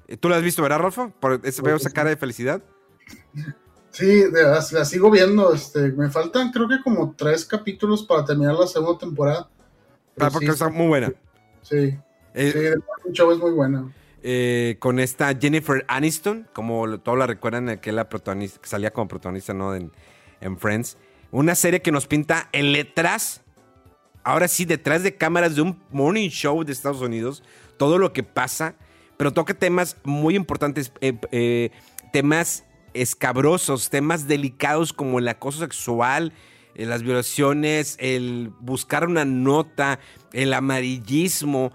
Eh, ¿Tú la has visto, verdad, Rolfo? Por veo esa cara de felicidad. Sí, la, sigo viendo. Este, me faltan creo que como tres capítulos para terminar la segunda temporada. Ah, porque está muy buena. Sí. Eh, sí, The Morning Show es muy buena. Eh, con esta Jennifer Aniston, como todos la recuerdan, que, la protagonista, salía como protagonista ¿no? en, Friends. Una serie que nos pinta el detrás, ahora sí, detrás de cámaras de un morning show de Estados Unidos, todo lo que pasa, pero toca temas muy importantes, eh, eh, temas escabrosos, temas delicados como el acoso sexual, las violaciones, el buscar una nota, el amarillismo,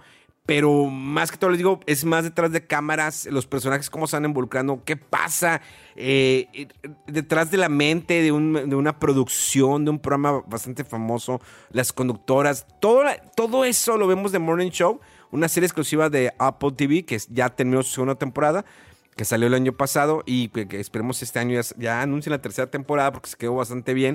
pero más que todo les digo, es más detrás de cámaras, los personajes cómo se van involucrando, qué pasa eh, eh, detrás de la mente de, una producción, de un programa bastante famoso, las conductoras, todo, todo eso lo vemos de Morning Show, una serie exclusiva de Apple TV que ya terminó su segunda temporada, que salió el año pasado y que, esperemos este año ya, anuncien la tercera temporada porque se quedó bastante bien.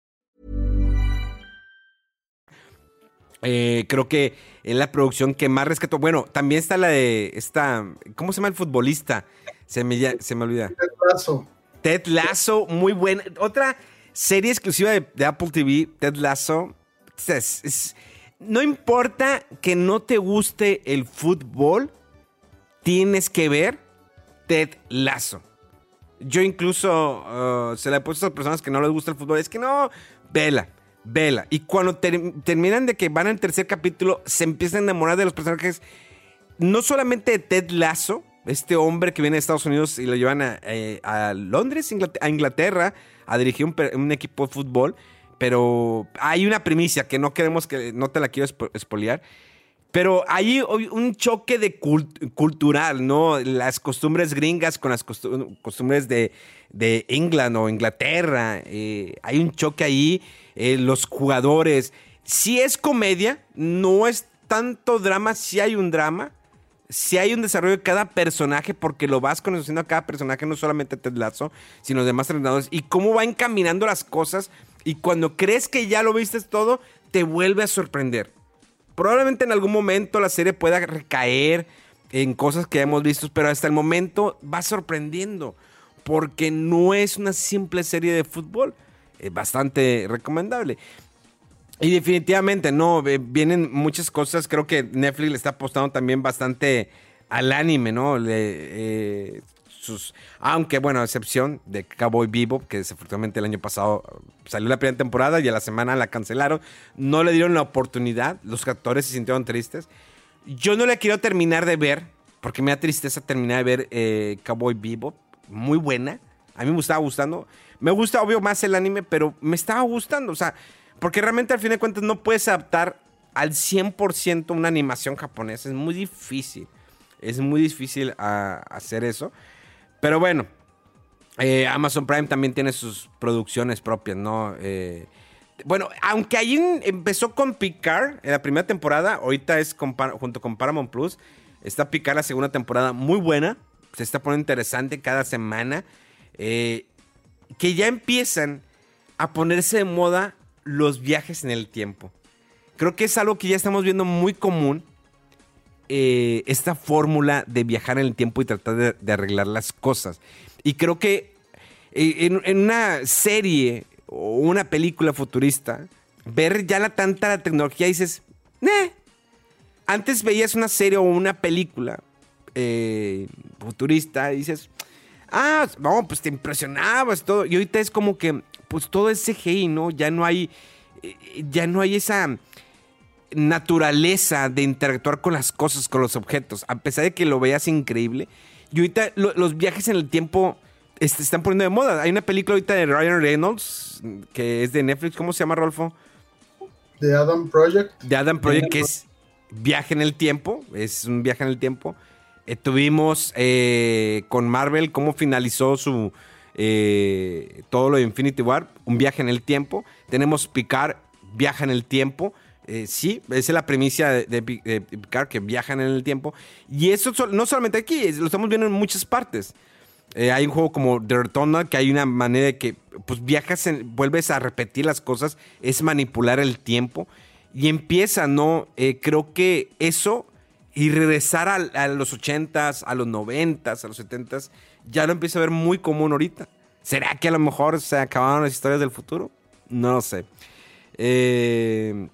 Eh, creo que es la producción que más rescató. Bueno, también está la de esta. ¿Cómo se llama el futbolista? Se me, se me olvida. Ted Lasso. Ted Lasso, muy buena. Otra serie exclusiva de, Apple TV, Ted Lasso. no importa que no te guste el fútbol, tienes que ver Ted Lasso. Yo incluso uh, se la he puesto a personas que no les gusta el fútbol. Es que no, vela vela. Y cuando terminan de que van al tercer capítulo, se empiezan a enamorar de los personajes, no solamente de Ted Lasso, este hombre que viene de Estados Unidos y lo llevan a, eh, Londres, a Inglaterra, a dirigir un, equipo de fútbol, pero hay una primicia que no queremos que, no te la quiero espoliar. Pero hay un choque de cultural, ¿no? Las costumbres gringas con las costumbres de, de England o Inglaterra. Eh, hay un choque ahí eh, los jugadores. Si es comedia, no es tanto drama, si hay un drama, si hay un desarrollo de cada personaje, porque lo vas conociendo a cada personaje, no solamente Ted Lasso, sino los demás entrenadores, y cómo va encaminando las cosas, y cuando crees que ya lo viste todo, te vuelve a sorprender. Probablemente en algún momento la serie pueda recaer en cosas que ya hemos visto, pero hasta el momento va sorprendiendo, porque no es una simple serie de fútbol bastante recomendable. Y definitivamente, no, vienen muchas cosas. Creo que Netflix le está apostando también bastante al anime, ¿no? Eh, sus, aunque, bueno, a excepción de Cowboy Vivo, que desafortunadamente el año pasado salió la primera temporada y a la semana la cancelaron. No le dieron la oportunidad. Los actores se sintieron tristes. Yo no la quiero terminar de ver, porque me da tristeza terminar de ver eh, Cowboy Vivo. Muy buena. A mí me estaba gustando. Me gusta, obvio, más el anime, pero me estaba gustando. O sea, porque realmente al fin de cuentas no puedes adaptar al 100% una animación japonesa. Es muy difícil. Es muy difícil ah, hacer eso. Pero bueno, eh, Amazon Prime también tiene sus producciones propias, ¿no? Eh, bueno, aunque ahí empezó con Picard en la primera temporada, ahorita es junto con Paramount Plus. Está Picard la segunda temporada muy buena. Se está poniendo interesante cada semana. Eh, que ya empiezan a ponerse de moda los viajes en el tiempo. Creo que es algo que ya estamos viendo muy común. Eh, esta fórmula de viajar en el tiempo y tratar de, arreglar las cosas. Y creo que eh, en, una serie o una película futurista, ver ya la tanta la tecnología dices, ¡Nah! Antes veías una serie o una película futurista y dices, ah, no, pues te impresionabas todo. Y ahorita es como que, pues todo es CGI, ¿no? Ya no hay, eh, ya no hay esa, naturaleza de interactuar con las cosas, con los objetos, a pesar de que lo veas increíble. Y ahorita lo- los viajes en el tiempo este, se están poniendo de moda. Hay una película ahorita de Ryan Reynolds que es de Netflix. ¿Cómo se llama, Rolfo? De Adam Project. de Adam Project, que es viaje en el tiempo, es un viaje en el tiempo. Eh, tuvimos eh, con Marvel cómo finalizó su eh, todo lo de Infinity War, un viaje en el tiempo. Tenemos Picard, viaja en el tiempo. Eh, sí, esa es la premisa de, de Pi- de Picard, que viajan en el tiempo. Y eso no solamente aquí, lo estamos viendo en muchas partes. Eh, hay un juego como The Returnal que hay una manera de que pues viajas, en- vuelves a repetir las cosas, es manipular el tiempo y empieza, ¿no? Eh, creo que eso y regresar a, a los 80s, a los 90s, a los 70s, ya lo empieza a ver muy común ahorita. ¿Será que a lo mejor se acabaron las historias del futuro? No lo sé. Eh,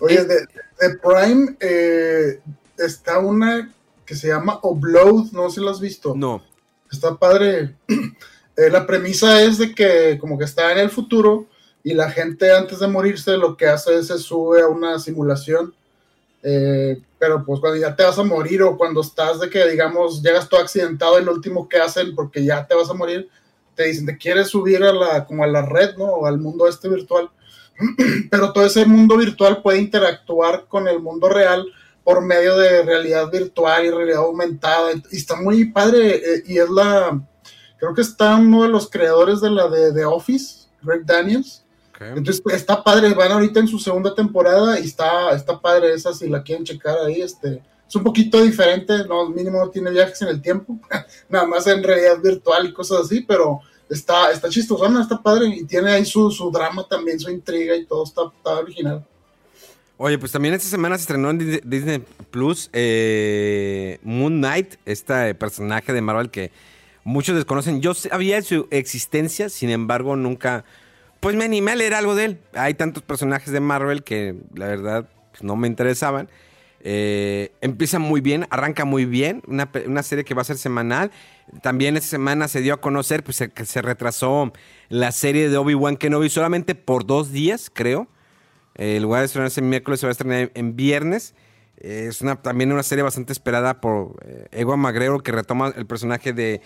Oye, de, de Prime eh, está una que se llama Upload, no sé si lo has visto. no. Está padre. Eh, la premisa es de que como que está en el futuro y la gente antes de morirse lo que hace es se sube a una simulación. Pero pues cuando ya te vas a morir o cuando estás de que digamos llegas todo accidentado y lo último que hacen porque ya te vas a morir, te dicen te quieres subir a la como a la red, ¿no? O al mundo este virtual. pero todo ese mundo virtual puede interactuar con el mundo real por medio de realidad virtual y realidad aumentada. Y está muy padre. eh, y es la. Creo que está uno de los creadores de la de Office, Greg Daniels. Entonces pues, está padre. Van ahorita en su segunda temporada y está, está padre esa si la quieren checar ahí. Este, es un poquito diferente. No, mínimo no tiene viajes en el tiempo. Nada más en realidad virtual y cosas así, pero. Está, está chistosona, está padre y tiene ahí su, su drama también, su intriga y todo está, está original. Oye, pues también esta semana se estrenó en Disney, Disney Plus eh, Moon Knight, este personaje de Marvel que muchos desconocen. Yo sabía de su existencia, sin embargo, nunca, pues me animé a leer algo de él. Hay tantos personajes de Marvel que la verdad pues, no me interesaban. Eh, empieza muy bien, arranca muy bien, una, una serie que va a ser semanal. También esta semana se dio a conocer pues, que se retrasó la serie de Obi-Wan Kenobi solamente por dos días, creo. Eh, en lugar de estrenarse el miércoles, se va a estrenar en viernes. Eh, es una, también una serie bastante esperada por eh, Ewan McGregor, que retoma el personaje de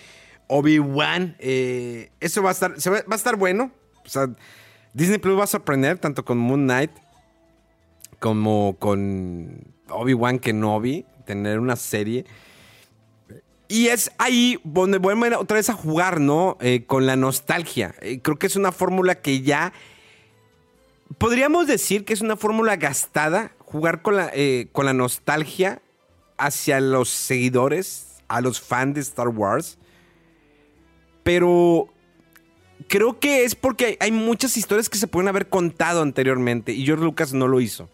Obi-Wan. Eso va a estar, se va, va a estar bueno. O sea, Disney Plus va a sorprender tanto con Moon Knight como con Obi-Wan Kenobi. Tener una serie. Y es ahí donde vuelven otra vez a jugar, ¿no? Eh, con la nostalgia. Eh, creo que es una fórmula que ya podríamos decir que es una fórmula gastada jugar con la, eh, con la nostalgia hacia los seguidores, a los fans de Star Wars. Pero creo que es porque hay, muchas historias que se pueden haber contado anteriormente y George Lucas no lo hizo.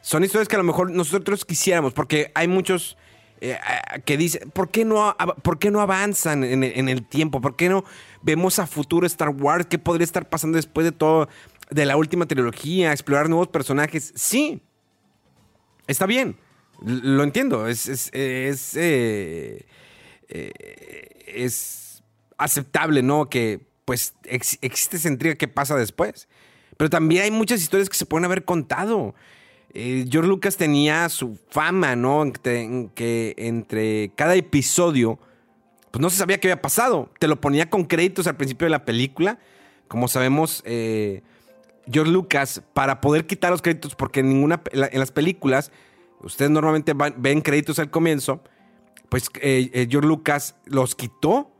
Son historias que a lo mejor nosotros quisiéramos, porque hay muchos eh, que dicen, ¿por qué no, por qué no avanzan en el, tiempo? ¿Por qué no vemos a futuro Star Wars? ¿Qué podría estar pasando después de todo, de la última trilogía? Explorar nuevos personajes. Sí, está bien, lo entiendo, es, es, eh, eh, es aceptable, ¿no? Que pues ex- existe esa intriga que pasa después. Pero también hay muchas historias que se pueden haber contado. Eh, George Lucas tenía su fama, ¿no? En que, en que entre cada episodio, pues no se sabía qué había pasado. Te lo ponía con créditos al principio de la película. Como sabemos, eh, George Lucas, para poder quitar los créditos, porque en, ninguna, en, la- en las películas, ustedes normalmente van- ven créditos al comienzo, pues eh, George Lucas los quitó.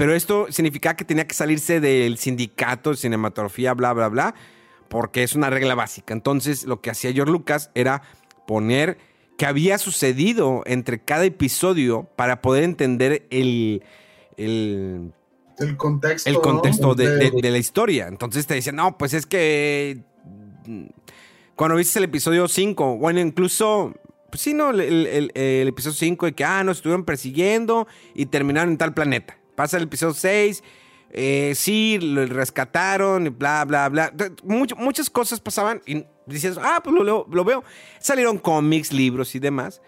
Pero esto significaba que tenía que salirse del sindicato de cinematografía, bla, bla, bla, porque es una regla básica. Entonces, lo que hacía George Lucas era poner qué había sucedido entre cada episodio para poder entender el, el, El contexto. el contexto de, de- De- de la historia. Entonces te dicen, no, pues es que mm, cuando viste el episodio 5, bueno, incluso, pues sí, no, el, el- el- el episodio 5 de que, ah, nos estuvieron persiguiendo y terminaron en tal planeta. Pasa el episodio 6, eh, sí, lo rescataron y bla, bla, bla. Mucho- muchas cosas pasaban y dices, ah, pues lo, veo. Salieron cómics, libros y demás.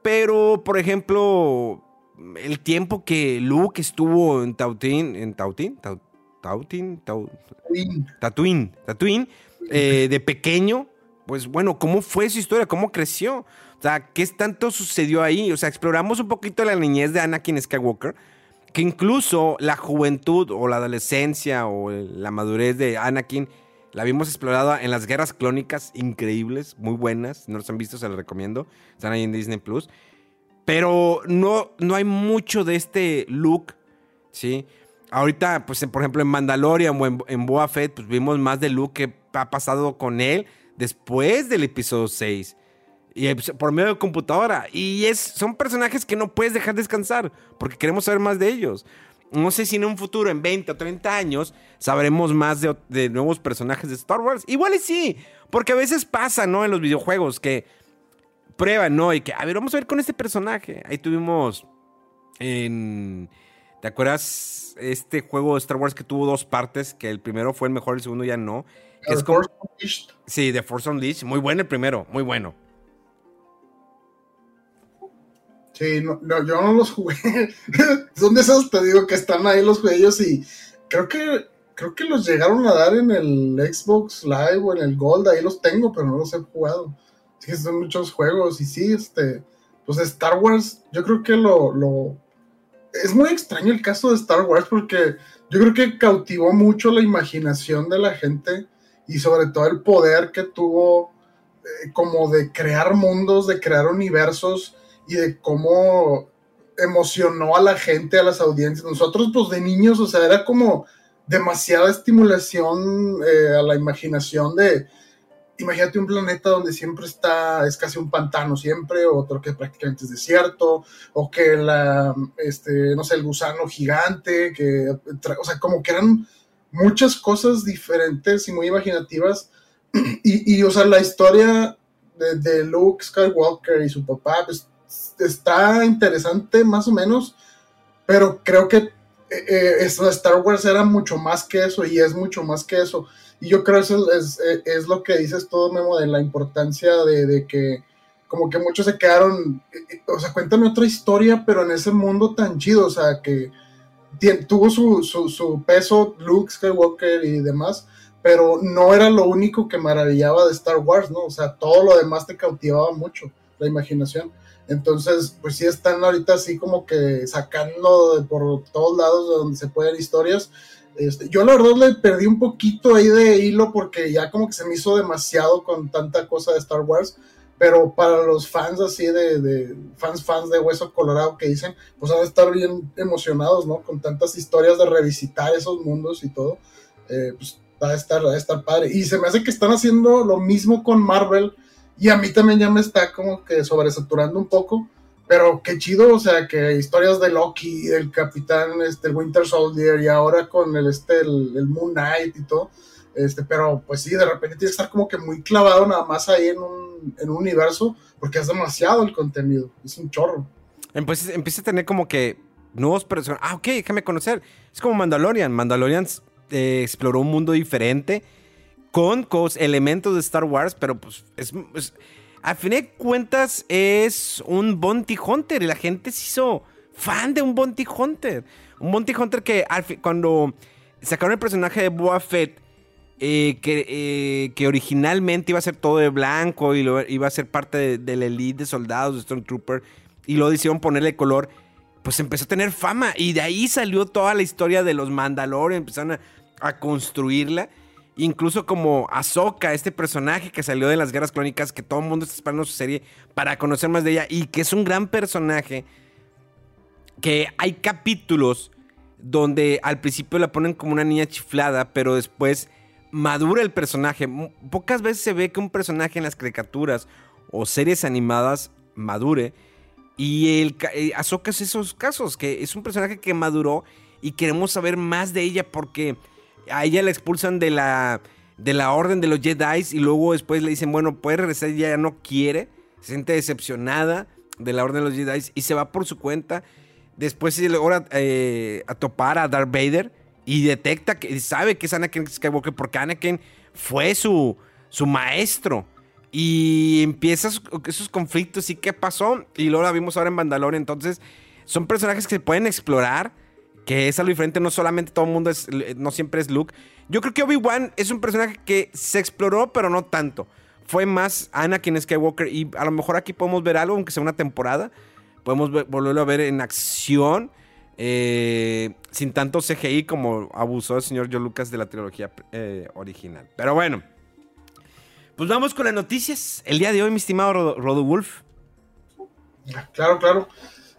Pero, por ejemplo, el tiempo que Luke estuvo en Tautín, en Tautín, Tau- Tautín, Tau- Tatooine, Tatooine, eh, de pequeño, pues bueno, ¿cómo fue su historia? ¿Cómo creció? O sea, ¿qué tanto sucedió ahí? O sea, exploramos un poquito la niñez de Anakin Skywalker, que incluso la juventud o la adolescencia o la madurez de Anakin la vimos explorada en las guerras clónicas, increíbles, muy buenas. No los han visto, se los recomiendo. Están ahí en Disney Plus. Pero no, no hay mucho de este look, ¿sí? Ahorita, pues, por ejemplo, en Mandalorian o en, en Boa Fett, pues vimos más de look que ha pasado con él después del episodio 6. Y pues, por medio de computadora. Y es, son personajes que no puedes dejar descansar porque queremos saber más de ellos. No sé si en un futuro, en 20 o 30 años, sabremos más de, nuevos personajes de Star Wars. Igual y sí, porque a veces pasa, ¿no? En los videojuegos que prueban, ¿no? Y que, a ver, vamos a ver con este personaje. Ahí tuvimos en... ¿Te acuerdas este juego de Star Wars que tuvo dos partes? Que el primero fue el mejor, el segundo ya no. Que es como... Sí, The Force Unleashed. Muy bueno el primero, muy bueno. Sí, no, yo no los jugué. Son de esos, te digo, que están ahí los juegos y creo que creo que los llegaron a dar en el Xbox Live o en el Gold, ahí los tengo, pero no los he jugado. Sí que son muchos juegos y sí, este, pues Star Wars, yo creo que lo, lo... Es muy extraño el caso de Star Wars porque yo creo que cautivó mucho la imaginación de la gente y sobre todo el poder que tuvo eh, como de crear mundos, de crear universos y de cómo emocionó a la gente, a las audiencias. Nosotros, pues de niños, o sea, era como demasiada estimulación eh, a la imaginación de, imagínate un planeta donde siempre está, es casi un pantano siempre, otro que prácticamente es desierto, o que la, este, no sé, el gusano gigante, que, o sea, como que eran muchas cosas diferentes y muy imaginativas. Y, y o sea, la historia de, de Luke Skywalker y su papá, pues está interesante más o menos, pero creo que eh, eh Star Wars era mucho más que eso y es mucho más que eso. Y yo creo eso es, es, lo que dices todo, Memo, de la importancia de, de, que como que muchos se quedaron, eh, eh, o sea, cuéntame otra historia, pero en ese mundo tan chido, o sea, que tuvo su, su, su peso Luke Skywalker y demás, pero no era lo único que maravillaba de Star Wars, ¿no? O sea, todo lo demás te cautivaba mucho, la imaginación. Entonces, pues sí están ahorita así como que sacando por todos lados de donde se pueden historias. Este, yo la verdad le perdí un poquito ahí de hilo porque ya como que se me hizo demasiado con tanta cosa de Star Wars. Pero para los fans así de, fans, fans de Hueso Colorado que dicen, pues van a estar bien emocionados, ¿no? Con tantas historias de revisitar esos mundos y todo. Eh, pues va a estar, va a estar padre. Y se me hace que están haciendo lo mismo con Marvel y a mí también ya me está como que sobresaturando un poco. Pero qué chido, o sea, que historias de Loki, el Capitán, este, el Winter Soldier y ahora con el, este, el, Moon Knight y todo. Este, pero pues sí, de repente tienes que estar como que muy clavado nada más ahí en un, en un universo porque es demasiado el contenido, es un chorro. Pues empieza a tener como que nuevos personajes. Ah, ok, déjame conocer. Es como Mandalorian. Mandalorian eh, exploró un mundo diferente con, elementos de Star Wars, pero pues es, a fin de cuentas es un Bounty Hunter y la gente se hizo fan de un Bounty Hunter. Un Bounty Hunter que cuando sacaron el personaje de Boa Fett, eh, que, eh, que, originalmente iba a ser todo de blanco y iba a ser parte de, la elite de soldados de Stormtrooper y lo decidieron ponerle color, pues empezó a tener fama y de ahí salió toda la historia de los Mandalorian, empezaron a construirla. Incluso como Ahsoka, este personaje que salió de las guerras clónicas, que todo el mundo está esperando su serie para conocer más de ella y que es un gran personaje. Que hay capítulos donde al principio la ponen como una niña chiflada, pero después madura el personaje. Pocas veces se ve que un personaje en las caricaturas o series animadas madure. Y el eh, Ahsoka es esos casos, que es un personaje que maduró y queremos saber más de ella porque a ella la expulsan de la, de la orden de los Jedi y luego después le dicen, bueno, puede regresar, ella ya no quiere, se siente decepcionada de la orden de los Jedi y se va por su cuenta. Después se logra eh, a topar a Darth Vader y detecta que sabe que es Anakin Skywalker porque Anakin fue su, su maestro. Y empieza esos conflictos y qué pasó. Y luego la vimos ahora en Mandalorian. Entonces, son personajes que se pueden explorar que es algo diferente, no solamente todo el mundo es, no siempre es Luke. Yo creo que Obi-Wan es un personaje que se exploró, pero no tanto. fue más Anakin Skywalker y a lo mejor aquí podemos ver algo, aunque sea una temporada. Podemos volverlo a ver en acción. Eh, sin tanto CGI como abusó el señor Joe Lucas de la trilogía eh, original. Pero bueno. Pues vamos con las noticias. El día de hoy, mi estimado Rodo Wolf. Claro, claro.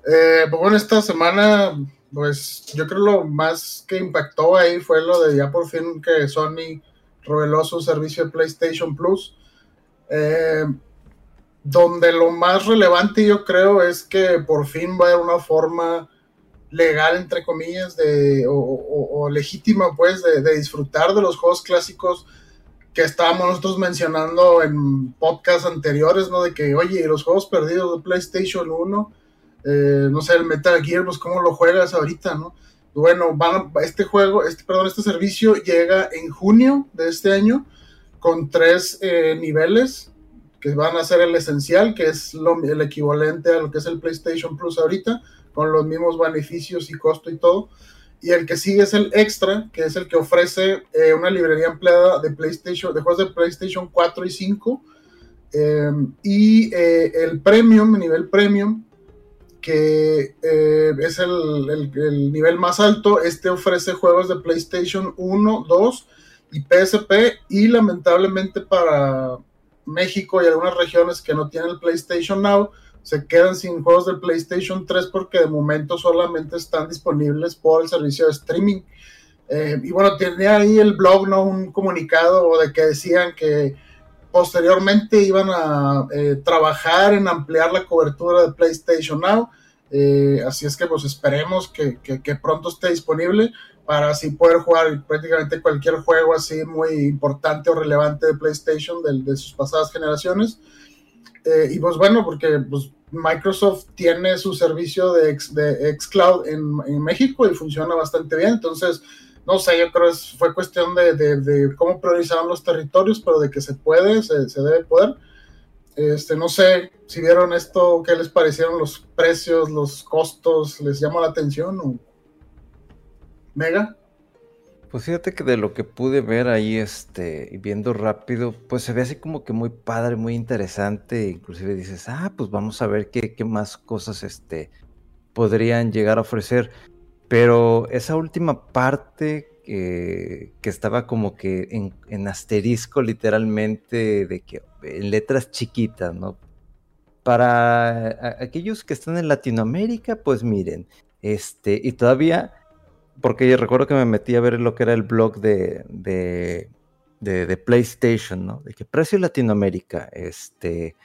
Eh, pues bueno, esta semana, pues yo creo lo más que impactó ahí fue lo de ya por fin que Sony reveló su servicio de PlayStation Plus. Eh, donde lo más relevante yo creo es que por fin va a haber una forma legal, entre comillas, de, o, legítima, pues, de, de, disfrutar de los juegos clásicos que estábamos nosotros mencionando en podcasts anteriores, ¿no? De que, oye, los juegos perdidos de PlayStation 1, eh, no sé, el Metal Gear, pues, ¿cómo lo juegas ahorita, no? Bueno, van, este juego, este, perdón, este servicio llega en junio de este año con tres eh, niveles que van a ser el esencial, que es lo, el equivalente a lo que es el PlayStation Plus ahorita, con los mismos beneficios y costo y todo y el que sigue es el Extra, que es el que ofrece eh, una librería empleada de PlayStation, de juegos de PlayStation 4 y 5. Eh, y eh, el Premium, nivel Premium, que es el, el, nivel más alto, este ofrece juegos de PlayStation 1, 2 y PSP. Y lamentablemente para México y algunas regiones que no tienen el PlayStation Now, se quedan sin juegos del PlayStation 3 porque de momento solamente están disponibles por el servicio de streaming. Eh, y bueno, tenía ahí el blog, ¿no? Un comunicado de que decían que posteriormente iban a eh, trabajar en ampliar la cobertura de PlayStation Now. Eh, así es que pues esperemos que, pronto esté disponible para así poder jugar prácticamente cualquier juego así muy importante o relevante de PlayStation de, sus pasadas generaciones. y pues bueno, porque pues Microsoft tiene su servicio de, de xCloud en, en, México y funciona bastante bien. Entonces, no sé, yo creo que fue cuestión de, de, cómo priorizaron los territorios, pero de que se puede, se, se, debe poder. Este, no sé si vieron esto, qué les parecieron los precios, los costos, ¿les llama la atención? O... Mega. Pues fíjate que de lo que pude ver ahí, este, viendo rápido, pues se ve así como que muy padre, muy interesante. Inclusive dices, ah, pues vamos a ver qué, qué más cosas, este, podrían llegar a ofrecer. Pero esa última parte que, que estaba como que en, en, asterisco literalmente, de que en letras chiquitas, ¿no? Para aquellos que están en Latinoamérica, pues miren, este, y todavía porque yo recuerdo que me metí a ver lo que era el blog de, de, de, PlayStation, ¿no? De que precio Latinoamérica, este,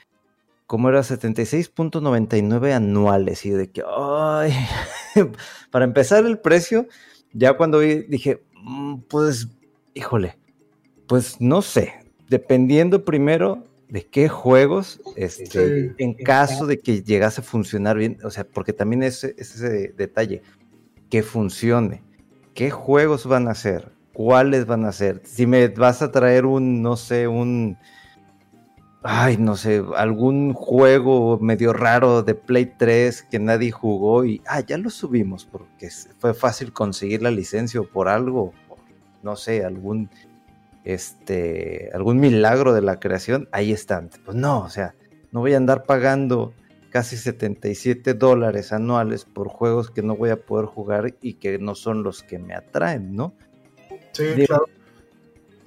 como era 76.99 anuales y de que, ay, para empezar el precio, ya cuando vi, dije, mm, pues, híjole, pues no sé, dependiendo primero de qué juegos, este, en caso de que llegase a funcionar bien, o sea, porque también es ese detalle, que funcione. ¿Qué juegos van a ser? ¿Cuáles van a ser? Si me vas a traer un, no sé, un... Ay, no sé, algún juego medio raro de Play 3 que nadie jugó y, ah, ya lo subimos porque fue fácil conseguir la licencia o por algo, no sé, algún, este, algún milagro de la creación, ahí están. Pues no, o sea, no voy a andar pagando casi 77 dólares anuales por juegos que no voy a poder jugar y que no son los que me atraen, ¿no? Sí, claro.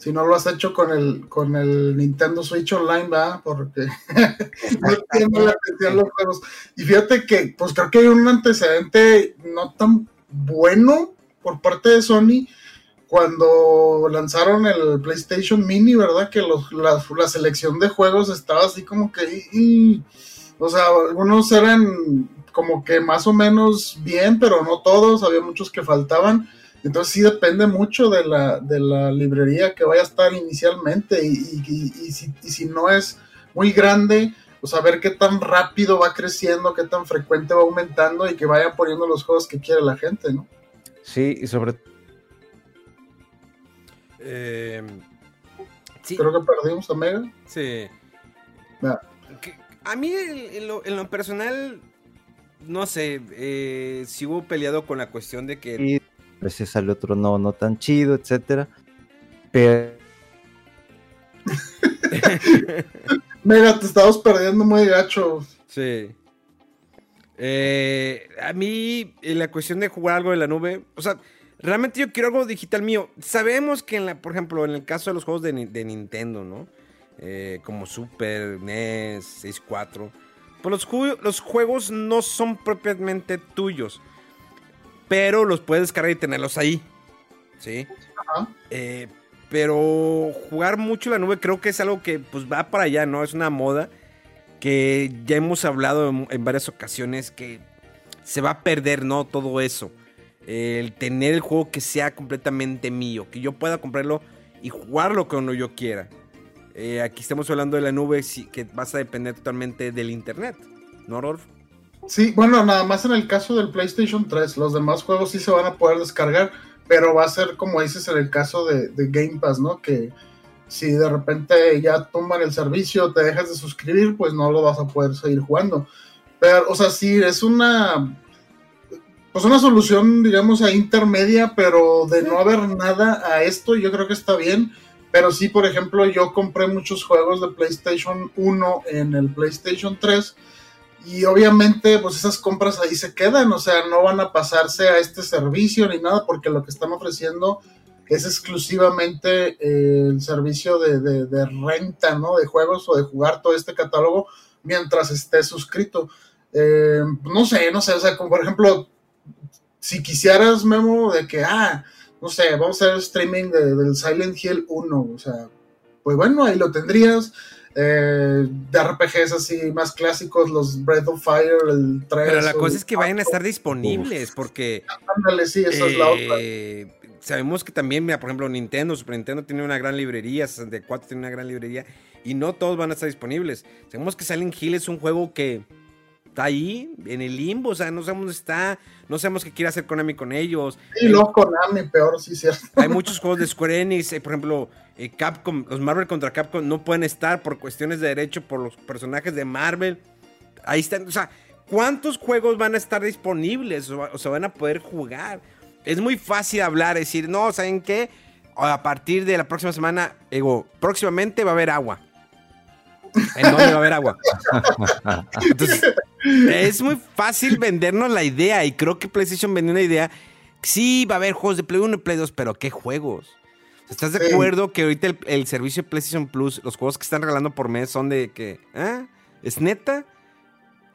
Si no lo has hecho con el, con el Nintendo Switch Online, va, porque no tiene la atención los juegos. Y fíjate que, pues creo que hay un antecedente no tan bueno por parte de Sony cuando lanzaron el PlayStation Mini, ¿verdad? Que los, la, selección de juegos estaba así como que... O sea, algunos eran como que más o menos bien, pero no todos, había muchos que faltaban. Entonces sí depende mucho de la, de la librería que vaya a estar inicialmente y, y, si, y, si, no es muy grande, pues a ver qué tan rápido va creciendo, qué tan frecuente va aumentando y que vayan poniendo los juegos que quiere la gente, ¿no? Sí, y sobre... Eh, sí. Creo que perdimos a Mega. Sí. A mí, en lo, personal, no sé, eh, si hubo peleado con la cuestión de que... A veces sale otro no, no tan chido, etcétera. Pero... Mega, te estamos perdiendo muy gacho. Sí. Eh, a mí, en la cuestión de jugar algo de la nube, o sea, realmente yo quiero algo digital mío. Sabemos que, en la, por ejemplo, en el caso de los juegos de Nintendo, ¿no? Eh, como Super, NES, 64, pues los, ju- los juegos no son propiamente tuyos, pero los puedes descargar y tenerlos ahí, ¿sí? Ajá. Eh, pero jugar mucho la nube creo que es algo que pues va para allá, ¿no? Es una moda que ya hemos hablado en, en varias ocasiones que se va a perder, ¿no? Todo eso. El tener el juego que sea completamente mío, que yo pueda comprarlo y jugarlo cuando yo quiera. Eh, aquí estamos hablando de la nube que vas a depender totalmente del internet, ¿no, Rolf? Sí, bueno, nada más en el caso del PlayStation 3, los demás juegos sí se van a poder descargar, pero va a ser como dices en el caso de, Game Pass, ¿no? Que si de repente ya tumban el servicio, te dejas de suscribir, pues no lo vas a poder seguir jugando. Pero, o sea, sí, es una, pues una solución, digamos, a intermedia, pero de no haber nada a esto, yo creo que está bien. Pero sí, por ejemplo, yo compré muchos juegos de PlayStation 1 en el PlayStation 3 y obviamente pues esas compras ahí se quedan, o sea, no van a pasarse a este servicio ni nada porque lo que están ofreciendo es exclusivamente eh, el servicio de, de- renta, ¿no? De juegos o de jugar todo este catálogo mientras estés suscrito. Eh, no sé, no sé, o sea, como por ejemplo, si quisieras, Memo, de que, ah, no sé, vamos a hacer streaming de- del Silent Hill 1, o sea, pues bueno, ahí lo tendrías. Eh, de RPGs así más clásicos, los Breath of Fire, el 3. Pero la cosa es que vayan a 4. estar disponibles porque... Ándale, sí, esa es la otra. Eh, Sabemos que también, mira, por ejemplo, Nintendo, Super Nintendo tiene una gran librería, 64 tiene una gran librería, y no todos van a estar disponibles. Sabemos que Silent Hill es un juego que está ahí, en el limbo, o sea, no sabemos dónde está, no sabemos qué quiere hacer Konami con ellos. Y luego Konami, peor, sí, cierto. Hay muchos juegos de Square Enix, eh, por ejemplo, eh, Capcom, los Marvel contra Capcom no pueden estar por cuestiones de derecho por los personajes de Marvel. Ahí están, o sea, ¿cuántos juegos van a estar disponibles o, o se van a poder jugar? Es muy fácil hablar, decir, no, ¿saben qué? A partir de la próxima semana, digo, próximamente va a haber agua. ¿En dónde va a haber agua? Entonces, es muy fácil vendernos la idea y creo que PlayStation vendió una idea. Sí, va a haber juegos de Play 1 y Play 2, pero ¿qué juegos? ¿Estás de acuerdo que ahorita el, el servicio de PlayStation Plus, los juegos que están regalando por mes son de que, ¿ah? ¿Es neta?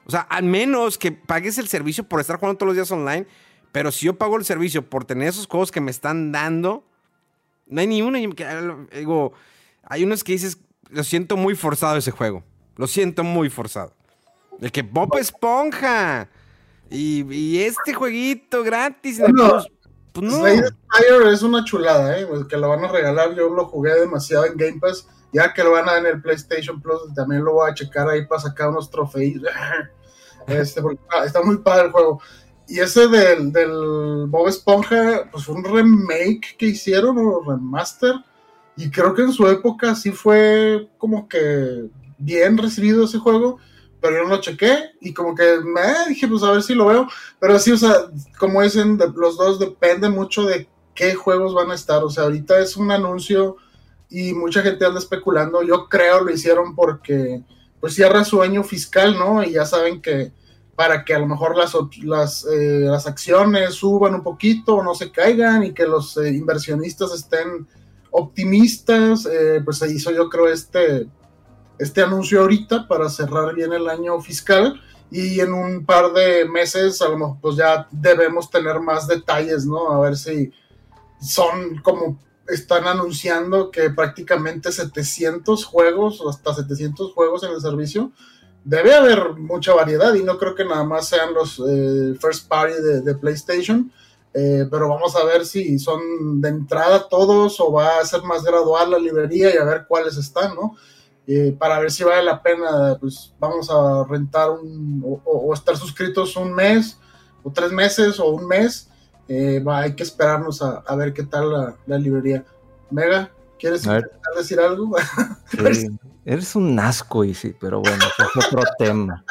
O sea, al menos que pagues el servicio por estar jugando todos los días online, pero si yo pago el servicio por tener esos juegos que me están dando, no hay ni uno. Digo, hay unos que dices, lo siento muy forzado ese juego. Lo siento muy forzado. El que Bob Esponja. Y, y este jueguito gratis. Bueno, Plus. Pues no. Spire es una chulada, ¿eh? Pues que lo van a regalar. Yo lo jugué demasiado en Game Pass. Ya que lo van a dar en el PlayStation Plus, también lo voy a checar ahí para sacar unos trofeos. Este, porque está- está muy padre el juego. Y ese del, del Bob Esponja, pues fue un remake que hicieron, o remaster. Y creo que en su época sí fue como que bien recibido ese juego. Pero yo no lo chequé y como que me dije, pues a ver si lo veo. Pero sí, o sea, como dicen, los dos depende mucho de qué juegos van a estar. O sea, ahorita es un anuncio y mucha gente anda especulando. Yo creo lo hicieron porque pues cierra su año fiscal, ¿no? Y ya saben que para que a lo mejor las, las, eh, las acciones suban un poquito o no se caigan y que los eh, inversionistas estén optimistas, eh, pues se hizo yo creo este, este anuncio ahorita para cerrar bien el año fiscal y en un par de meses a lo mejor pues ya debemos tener más detalles, ¿no? A ver si son como están anunciando que prácticamente 700 juegos o hasta 700 juegos en el servicio. Debe haber mucha variedad y no creo que nada más sean los eh, first party de, de PlayStation. Eh, pero vamos a ver si son de entrada todos o va a ser más gradual la librería y a ver cuáles están, ¿no? Eh, para ver si vale la pena, pues vamos a rentar un, o, estar suscritos un mes o tres meses o un mes. Eh, va, hay que esperarnos a, a ver qué tal la, la librería. Mega, ¿quieres decir algo? Sí, eres un asco, y sí, pero bueno, es otro tema.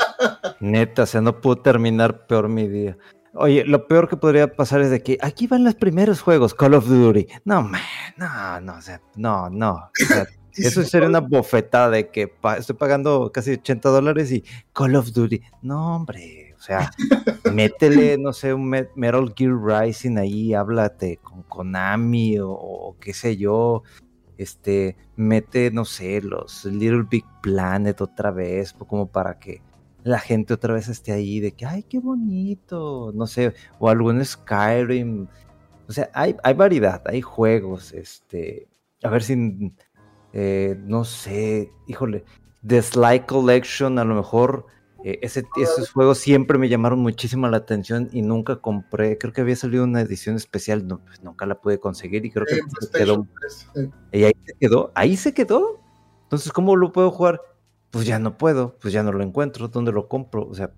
Neta, o sea, no puedo terminar peor mi día. Oye, lo peor que podría pasar es de que aquí van los primeros juegos, Call of Duty. No, man, no, no, o sea, no, no. O sea, Y Eso sería una bofetada de que pa- estoy pagando casi 80 dólares y Call of Duty. No, hombre, o sea, métele, no sé, un Me- Metal Gear Rising ahí, háblate con Konami o, o qué sé yo. Este, mete, no sé, los Little Big Planet otra vez, como para que la gente otra vez esté ahí de que, ay, qué bonito, no sé, o algún Skyrim. O sea, hay, hay variedad, hay juegos, este, a ver si eh, no sé, híjole, The Sly Collection, a lo mejor eh, ese, esos juegos siempre me llamaron muchísimo la atención y nunca compré, creo que había salido una edición especial, no, pues nunca la pude conseguir y creo que se quedó, PlayStation 3, sí. y ahí se quedó, ahí se quedó. Entonces, ¿cómo lo puedo jugar? Pues ya no puedo, pues ya no lo encuentro, ¿dónde lo compro? O sea,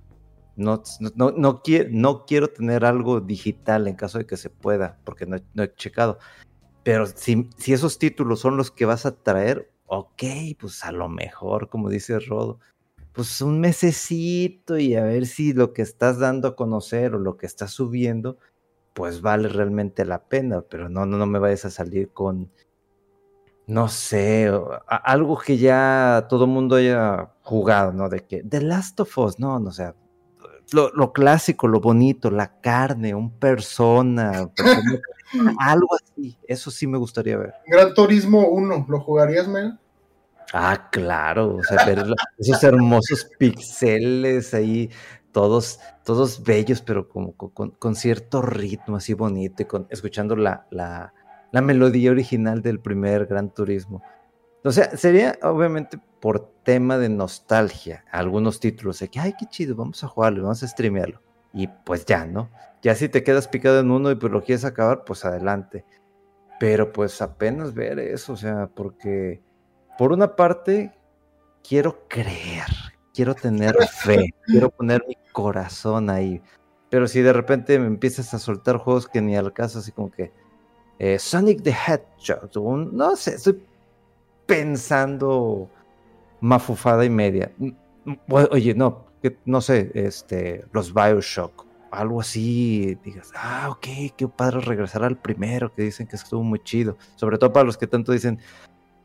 no, no, no, no, quiero, no quiero tener algo digital en caso de que se pueda, porque no, no he checado. Pero si, si esos títulos son los que vas a traer, ok, pues a lo mejor, como dice Rodo, pues un mesecito y a ver si lo que estás dando a conocer o lo que estás subiendo, pues vale realmente la pena, pero no, no, no me vayas a salir con, no sé, algo que ya todo mundo haya jugado, ¿no? De que The Last of Us, no, no, sea, lo, lo clásico, lo bonito, la carne, un persona- algo así, eso sí me gustaría ver. Gran Turismo 1, ¿lo jugarías, Mega? Ah, claro, o sea, ver esos hermosos pixeles ahí, todos, todos bellos, pero como con, con- con cierto ritmo así bonito y con, escuchando la, la, la melodía original del primer Gran Turismo. O sea, sería obviamente por tema de nostalgia, algunos títulos de que, ay, qué chido, vamos a jugarlo, vamos a streamearlo. Y pues ya, ¿no? Ya si te quedas picado en uno y pues lo quieres acabar, pues adelante. Pero pues apenas ver eso, o sea, porque por una parte quiero creer, quiero tener fe, quiero poner mi corazón ahí. Pero si de repente me empiezas a soltar juegos que ni al caso, así como que eh, Sonic the Hedgehog, un- no sé, estoy pensando mafufada y media. Mm, mm, Oye, no, que- no sé, este, los Bioshock, algo así, digas, ah, ok, qué padre regresar al primero, que dicen que estuvo muy chido, sobre todo para los que tanto dicen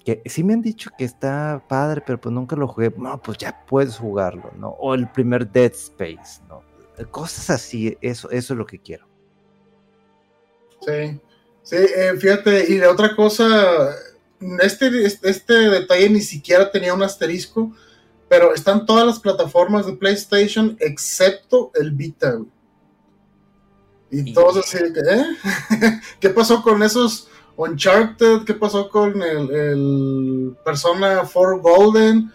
que sí me han dicho que está padre, pero pues nunca lo jugué, no, pues ya puedes jugarlo, ¿no? O el primer Dead Space, ¿no? Cosas así, eso, eso es lo que quiero. Sí, sí, eh, fíjate, y de otra cosa, este, este, este detalle ni siquiera tenía un asterisco, pero están todas las plataformas de PlayStation excepto el Vita. güey. Y Y- todos así, de que, ¿eh? ¿Qué pasó con esos Uncharted? ¿Qué pasó con el, el Persona 4 Golden?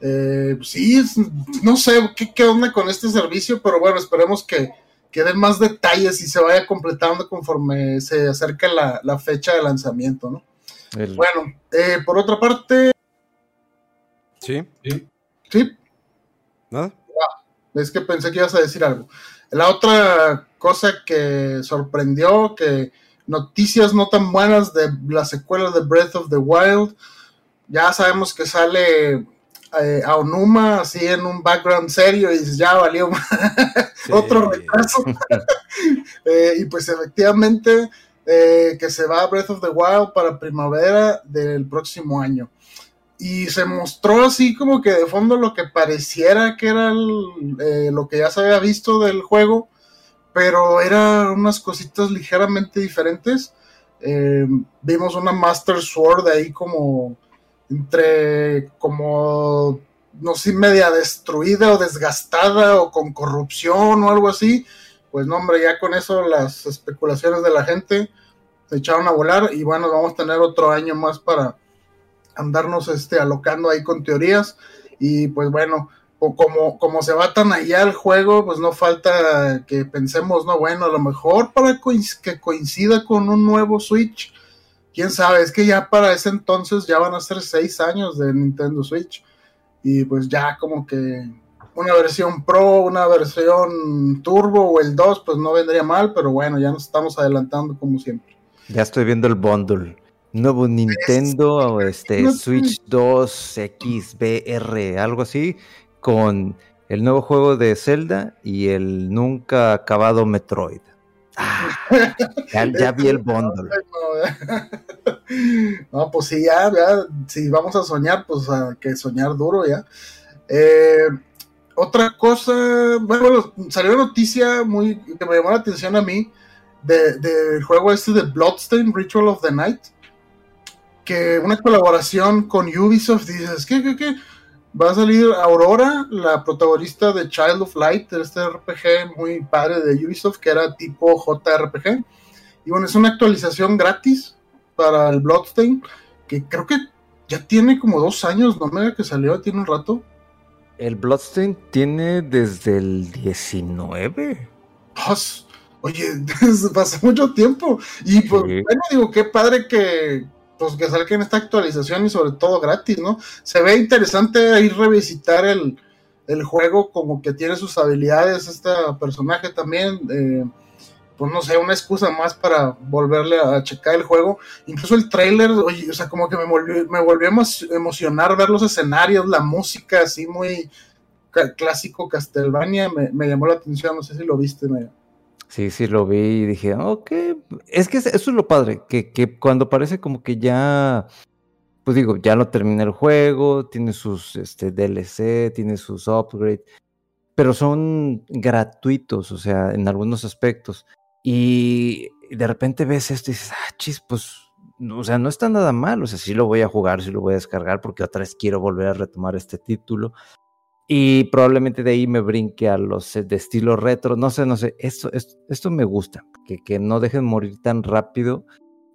Eh, sí, es- no sé ¿qué, qué onda con este servicio, pero bueno, esperemos que, que den más detalles y se vaya completando conforme se acerca la, la fecha de lanzamiento, ¿no? El- Bueno, eh, por otra parte, ¿Sí? sí, ¿Nada? es que pensé que ibas a decir algo. La otra cosa que sorprendió, que noticias no tan buenas de la secuela de Breath of the Wild, ya sabemos que sale eh, Aonuma así en un background serio y dices, ya valió Sí. otro retraso. Eh, y pues efectivamente eh, que se va Breath of the Wild para primavera del próximo año. Y se mostró así como que de fondo lo que pareciera que era eh, lo que ya se había visto del juego, pero eran unas cositas ligeramente diferentes. Eh, vimos una Master Sword ahí como entre como no sé, media destruida o desgastada o con corrupción o algo así. Pues no, hombre, ya con eso las especulaciones de la gente se echaron a volar y bueno, vamos a tener otro año más para andarnos este, alocando ahí con teorías. Y pues bueno, como, como se va tan allá el juego, pues no falta que pensemos, no, bueno, a lo mejor para que coincida con un nuevo Switch, quién sabe, es que ya para ese entonces ya van a ser seis años de Nintendo Switch. Y pues ya como que una versión Pro, una versión Turbo o el 2, pues no vendría mal, pero bueno, ya nos estamos adelantando como siempre. Ya estoy viendo el bundle. Nuevo Nintendo, este, Switch 2 XBR, algo así, con el nuevo juego de Zelda y el nunca acabado Metroid. Ah, ya, vi el bundle. No, pues sí, ya, ya, si vamos a soñar, pues hay que soñar duro ya. Eh, otra cosa, bueno, salió una noticia muy que me llamó la atención a mí del de, juego este de Bloodstain, Ritual of the Night, que una colaboración con Ubisoft, dices, ¿qué, qué, qué? Va a salir Aurora, la protagonista de Child of Light, este RPG muy padre de Ubisoft, que era tipo JRPG. Y bueno, es una actualización gratis para el Bloodstain, que creo que ya tiene como dos años, ¿no? Mega que salió, tiene un rato. El Bloodstain tiene desde el 19. oye, pasó mucho tiempo. Y pues, bueno, digo, qué padre que, pues, que salga esta actualización y sobre todo gratis, ¿no? Se ve interesante ahí revisitar el, el juego, como que tiene sus habilidades, este personaje también. Eh, pues no sé, una excusa más para volverle a checar el juego. Incluso el trailer, oye, o sea, como que me volvió, me volvió a emocionar ver los escenarios, la música así muy clásico Castlevania, me, llamó la atención, no sé si lo viste. Me... Sí, sí lo vi y dije, ok, es que eso es lo padre, que, que cuando parece como que ya, pues digo, ya lo terminé el juego, tiene sus este, DLC, tiene sus upgrades, pero son gratuitos, o sea, en algunos aspectos. Y de repente ves esto y dices, ah, chis, pues, o sea, no está nada mal, o sea, sí lo voy a jugar, sí lo voy a descargar porque otra vez quiero volver a retomar este título. Y probablemente de ahí me brinque a los de estilo retro, no sé, no sé, esto, esto, me gusta, que, que no dejen morir tan rápido.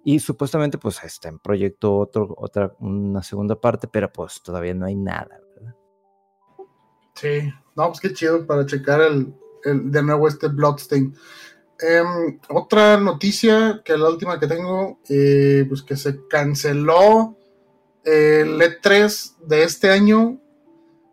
Y supuestamente pues está en proyecto otro, otra, una segunda parte, pero pues todavía no hay nada, ¿verdad? Sí, no, pues qué chido para checar el, el de nuevo este Bloodstain. Em, otra noticia, que la última que tengo, eh, pues que se canceló el E3 de este año.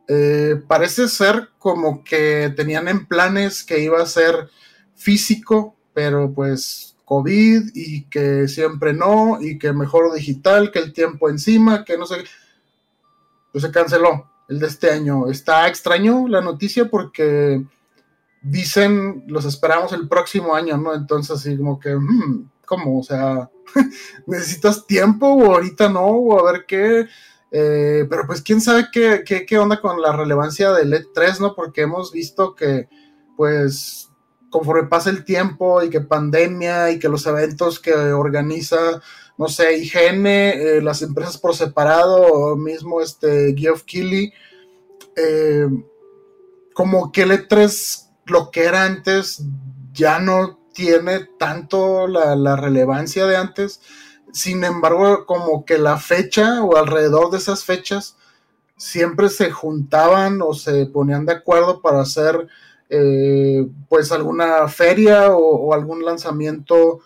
Eh, parece ser como que tenían en planes que iba a ser físico, pero pues COVID y que siempre no, y que mejor digital, que el tiempo encima, que no sé. Pues se canceló el de este año. Está extraño la noticia porque dicen, los esperamos el próximo año, ¿no? Entonces, así como que, hmm, ¿cómo? O sea, ¿necesitas tiempo o ahorita no? O a ver qué. Eh, pero pues quién sabe qué, qué, qué, onda con la relevancia del E3, ¿no? Porque hemos visto que, pues, conforme pasa el tiempo y que pandemia y que los eventos que organiza, no sé, IGN, eh, las empresas por separado, o mismo este Geoff Keighley, eh, como que el E3 lo que era antes ya no tiene tanto la, relevancia de antes. Sin embargo, como que la fecha o alrededor de esas fechas siempre se juntaban o se ponían de acuerdo para hacer eh, pues alguna feria o, algún lanzamiento,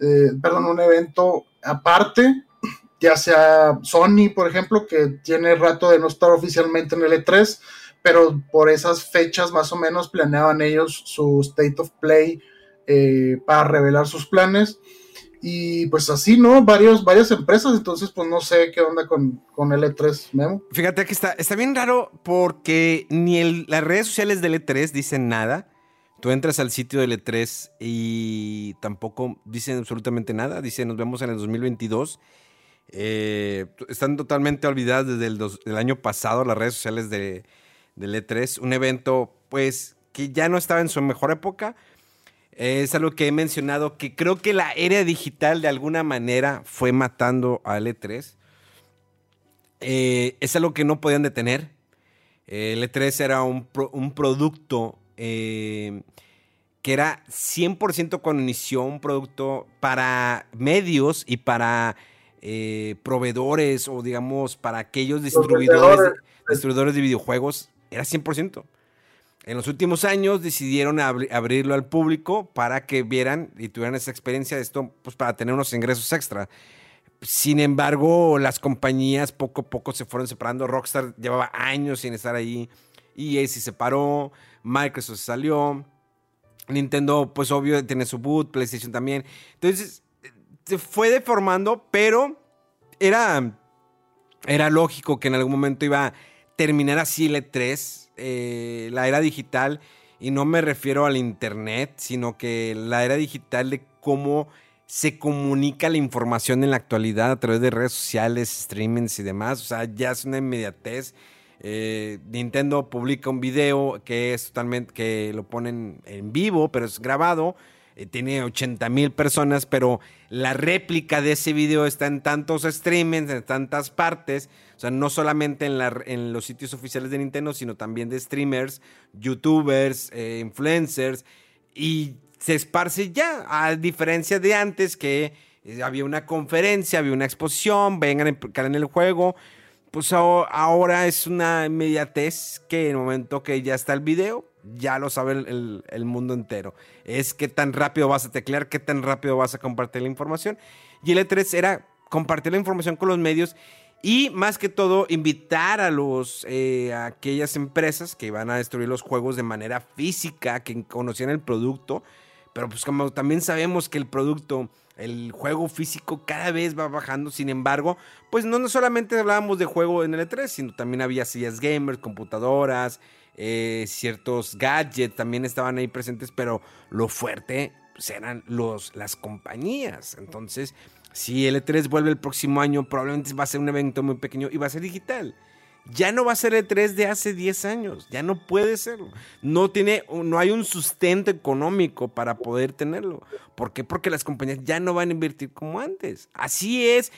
eh, perdón, un evento aparte, ya sea Sony, por ejemplo, que tiene rato de no estar oficialmente en el E3, pero por esas fechas más o menos planeaban ellos su State of Play eh, para revelar sus planes. Y pues así, ¿no? Varios, varias empresas, entonces pues no sé qué onda con, con el E3 Memo. Fíjate que está, está bien raro porque ni las redes sociales del E3 dicen nada. Tú entras al sitio del E3 y tampoco dicen absolutamente nada. Dicen nos vemos en el 2022. Eh, están totalmente olvidadas desde el año pasado las redes sociales de, del E3, un evento pues que ya no estaba en su mejor época. Es algo que he mencionado, que creo que la era digital de alguna manera fue matando al E3. Eh, es algo que no podían detener. El E3 era un, producto eh, que era 100% cuando inició, un producto para medios y para eh, proveedores o digamos para aquellos distribuidores, distribuidores de videojuegos era 100%. En los últimos años decidieron abrirlo al público para que vieran y tuvieran esa experiencia de esto, pues para tener unos ingresos extra. Sin embargo, las compañías poco a poco se fueron separando. Rockstar llevaba años sin estar ahí. EA se separó, Microsoft salió. Nintendo, pues obvio, tiene su boot, PlayStation también. Entonces, se fue deformando, pero era, era lógico que en algún momento iba terminar así el E3, eh, la era digital, y no me refiero al Internet, sino que la era digital de cómo se comunica la información en la actualidad a través de redes sociales, streamings y demás. O sea, ya es una inmediatez. Eh, Nintendo publica un video que es totalmente, que lo ponen en vivo, pero es grabado. Eh, tiene 80 mil personas, pero la réplica de ese video está en tantos streamings, en tantas partes. O sea, no solamente en, la, en los sitios oficiales de Nintendo, sino también de streamers, youtubers, eh, influencers. Y se esparce ya, a diferencia de antes que eh, había una conferencia, había una exposición, vengan a implicar en el juego. Pues ahora es una inmediatez que en el momento que ya está el video, ya lo sabe el, mundo entero. Es qué tan rápido vas a teclear, qué tan rápido vas a compartir la información. Y el E3 era compartir la información con los medios y más que todo invitar a los eh, aquellas empresas que iban a destruir los juegos de manera física, que conocían el producto, pero pues como también sabemos que el producto, el juego físico cada vez va bajando, sin embargo, pues no, solamente hablábamos de juego en el E3, sino también había sillas gamers, computadoras, eh, ciertos gadgets también estaban ahí presentes, pero lo fuerte pues, eran los, las compañías. Entonces, si el E3 vuelve el próximo año, probablemente va a ser un evento muy pequeño y va a ser digital ya no va a ser el 3 de hace 10 años, ya no puede serlo. No, tiene, no hay un sustento económico para poder tenerlo. ¿Por qué? Porque las compañías ya no van a invertir como antes. Así es.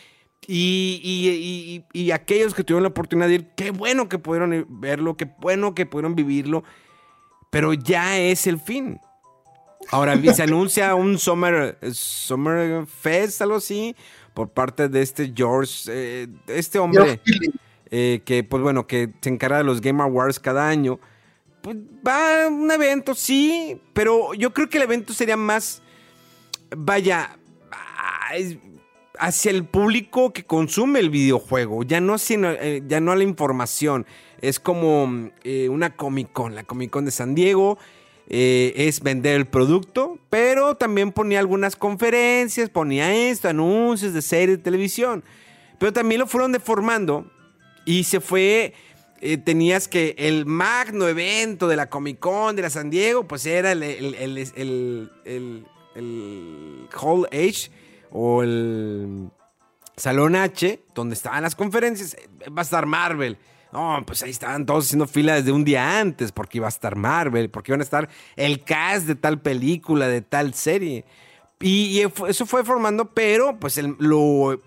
Y, y, aquellos que tuvieron la oportunidad de ir, qué bueno que pudieron verlo, qué bueno que pudieron vivirlo, pero ya es el fin. Ahora se anuncia un Summer, Summer Fest, algo así, por parte de este George, eh, este hombre. Eh, que pues bueno, que se encarga de los Game Awards cada año. Pues va a un evento, sí, pero yo creo que el evento sería más, vaya, hacia el público que consume el videojuego, ya no, eh, ya no a la información. Es como eh, una Comic Con, la Comic Con de San Diego. es vender el producto, pero también ponía algunas conferencias, ponía esto, anuncios de series de televisión. Pero también lo fueron deformando y se fue, eh, tenías que el magno evento de la Comic Con de la San Diego, pues era el, el, el, Hall H o el Salón H, donde estaban las conferencias. Eh, va a estar Marvel. No, pues ahí estaban todos haciendo fila desde un día antes, porque iba a estar Marvel, porque iban a estar el cast de tal película, de tal serie. Y, eso fue formando, pero pues el,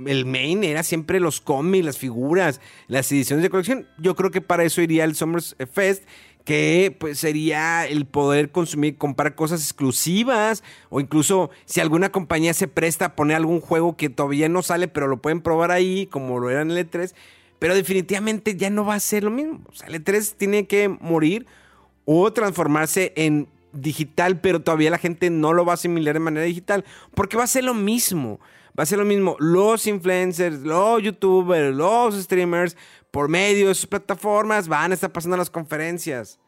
el main era siempre los cómics, las figuras, las ediciones de colección. Yo creo que para eso iría el Summer Fest, que pues sería el poder consumir, comprar cosas exclusivas o incluso si alguna compañía se presta a poner algún juego que todavía no sale, pero lo pueden probar ahí, como lo era en el E3. Pero definitivamente ya no va a ser lo mismo. O sea, el E3 tiene que morir o transformarse en digital, pero todavía la gente no lo va a asimilar de manera digital, porque va a ser lo mismo. Va a ser lo mismo. Los influencers, los youtubers, los streamers, por medio de sus plataformas, van a estar pasando las conferencias.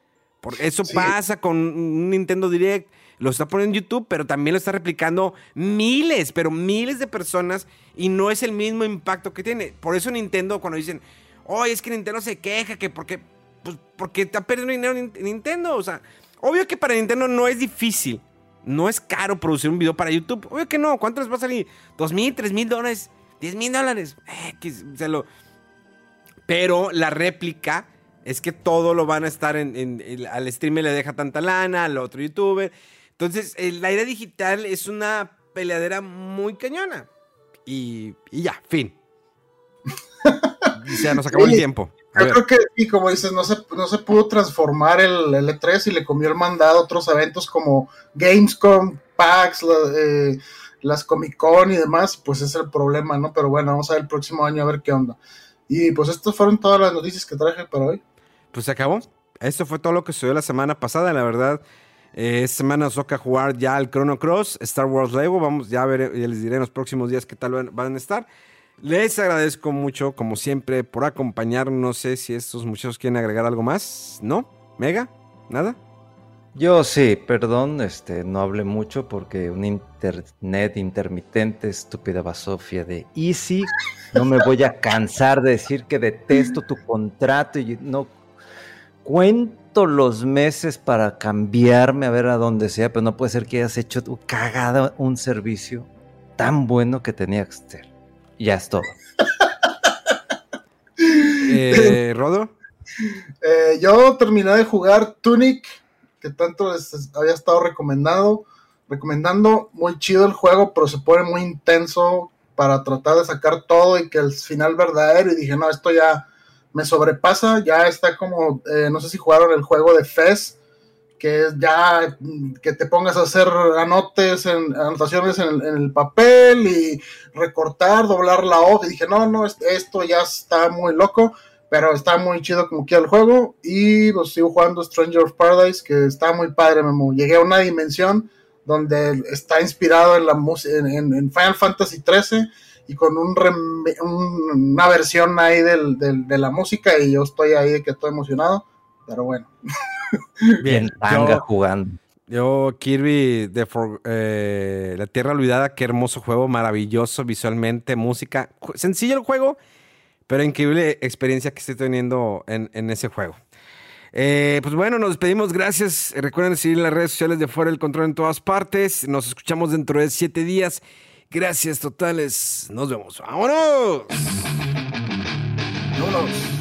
Por eso pasa con un Nintendo Direct. Lo está poniendo en YouTube, pero también lo está replicando miles, pero miles de personas y no es el mismo impacto que tiene. Por eso Nintendo, cuando dicen, oye, es que Nintendo se queja, que porque, pues, porque está perdiendo dinero Nintendo. O sea, Obvio que para Nintendo no es difícil. No es caro producir un video para YouTube. Obvio que no. ¿Cuánto les va a salir? ¿Dos mil, tres mil dólares? ¿Diez mil dólares? Eh, lo... Pero la réplica es que todo lo van a estar en, al streamer le deja tanta lana, al otro youtuber. Entonces, la era digital es una peleadera muy cañona. Y, y ya, fin. ya nos acabó el tiempo. Yo creo que, y como dices, no se, no se pudo transformar el, el, E3 y le comió el mandado a otros eventos como Gamescom, PAX, eh, las Comic Con y demás, pues es el problema, ¿no? Pero bueno, vamos a ver el próximo año a ver qué onda. Y pues estas fueron todas las noticias que traje para hoy. Pues se acabó. Esto fue todo lo que sucedió la semana pasada, la verdad. Eh, esta semana nos toca jugar ya el Chrono Cross, Star Wars Lego. Vamos, ya, ver, ya les diré en los próximos días qué tal van a estar. Les agradezco mucho, como siempre, por acompañarnos. No sé si estos muchachos quieren agregar algo más. ¿No? ¿Mega? ¿Nada? Yo sí, perdón, este, no hablé mucho porque un internet intermitente, estúpida basofia de Easy. No me voy a cansar de decir que detesto tu contrato y no cuento los meses para cambiarme a ver a donde sea, pero no puede ser que hayas hecho tu cagada un servicio tan bueno que tenía que ser. Ya es todo. Eh, ¿Rodo? Eh, yo terminé de jugar Tunic, que tanto les había estado recomendado, recomendando. Muy chido el juego, pero se pone muy intenso para tratar de sacar todo y que el final verdadero. Y dije, no, esto ya me sobrepasa. Ya está como, eh, no sé si jugaron el juego de Fez, que es ya que te pongas a hacer anotes, en, anotaciones en, en el papel y recortar, doblar la hoja. Y dije, no, no, es- esto ya está muy loco, pero está muy chido como quiera el juego. Y pues sigo jugando Stranger of Paradise, que está muy padre, Memo. Llegué a una dimensión donde está inspirado en la música, en, en- en Final Fantasy XIII y con un rem- un- una versión ahí del- del- de la música y yo estoy ahí de que estoy emocionado, pero bueno. En tanga Yo, jugando. yo, Kirby de For- eh, La Tierra Olvidada, qué hermoso juego, maravilloso visualmente, música. Sencillo el juego, pero increíble experiencia que estoy teniendo en, en ese juego. Eh, pues bueno, nos despedimos. Gracias. Recuerden seguir en las redes sociales de Fuera del Control en todas partes. Nos escuchamos dentro de siete días. Gracias totales. Nos vemos. ¡Vámonos! Vámonos.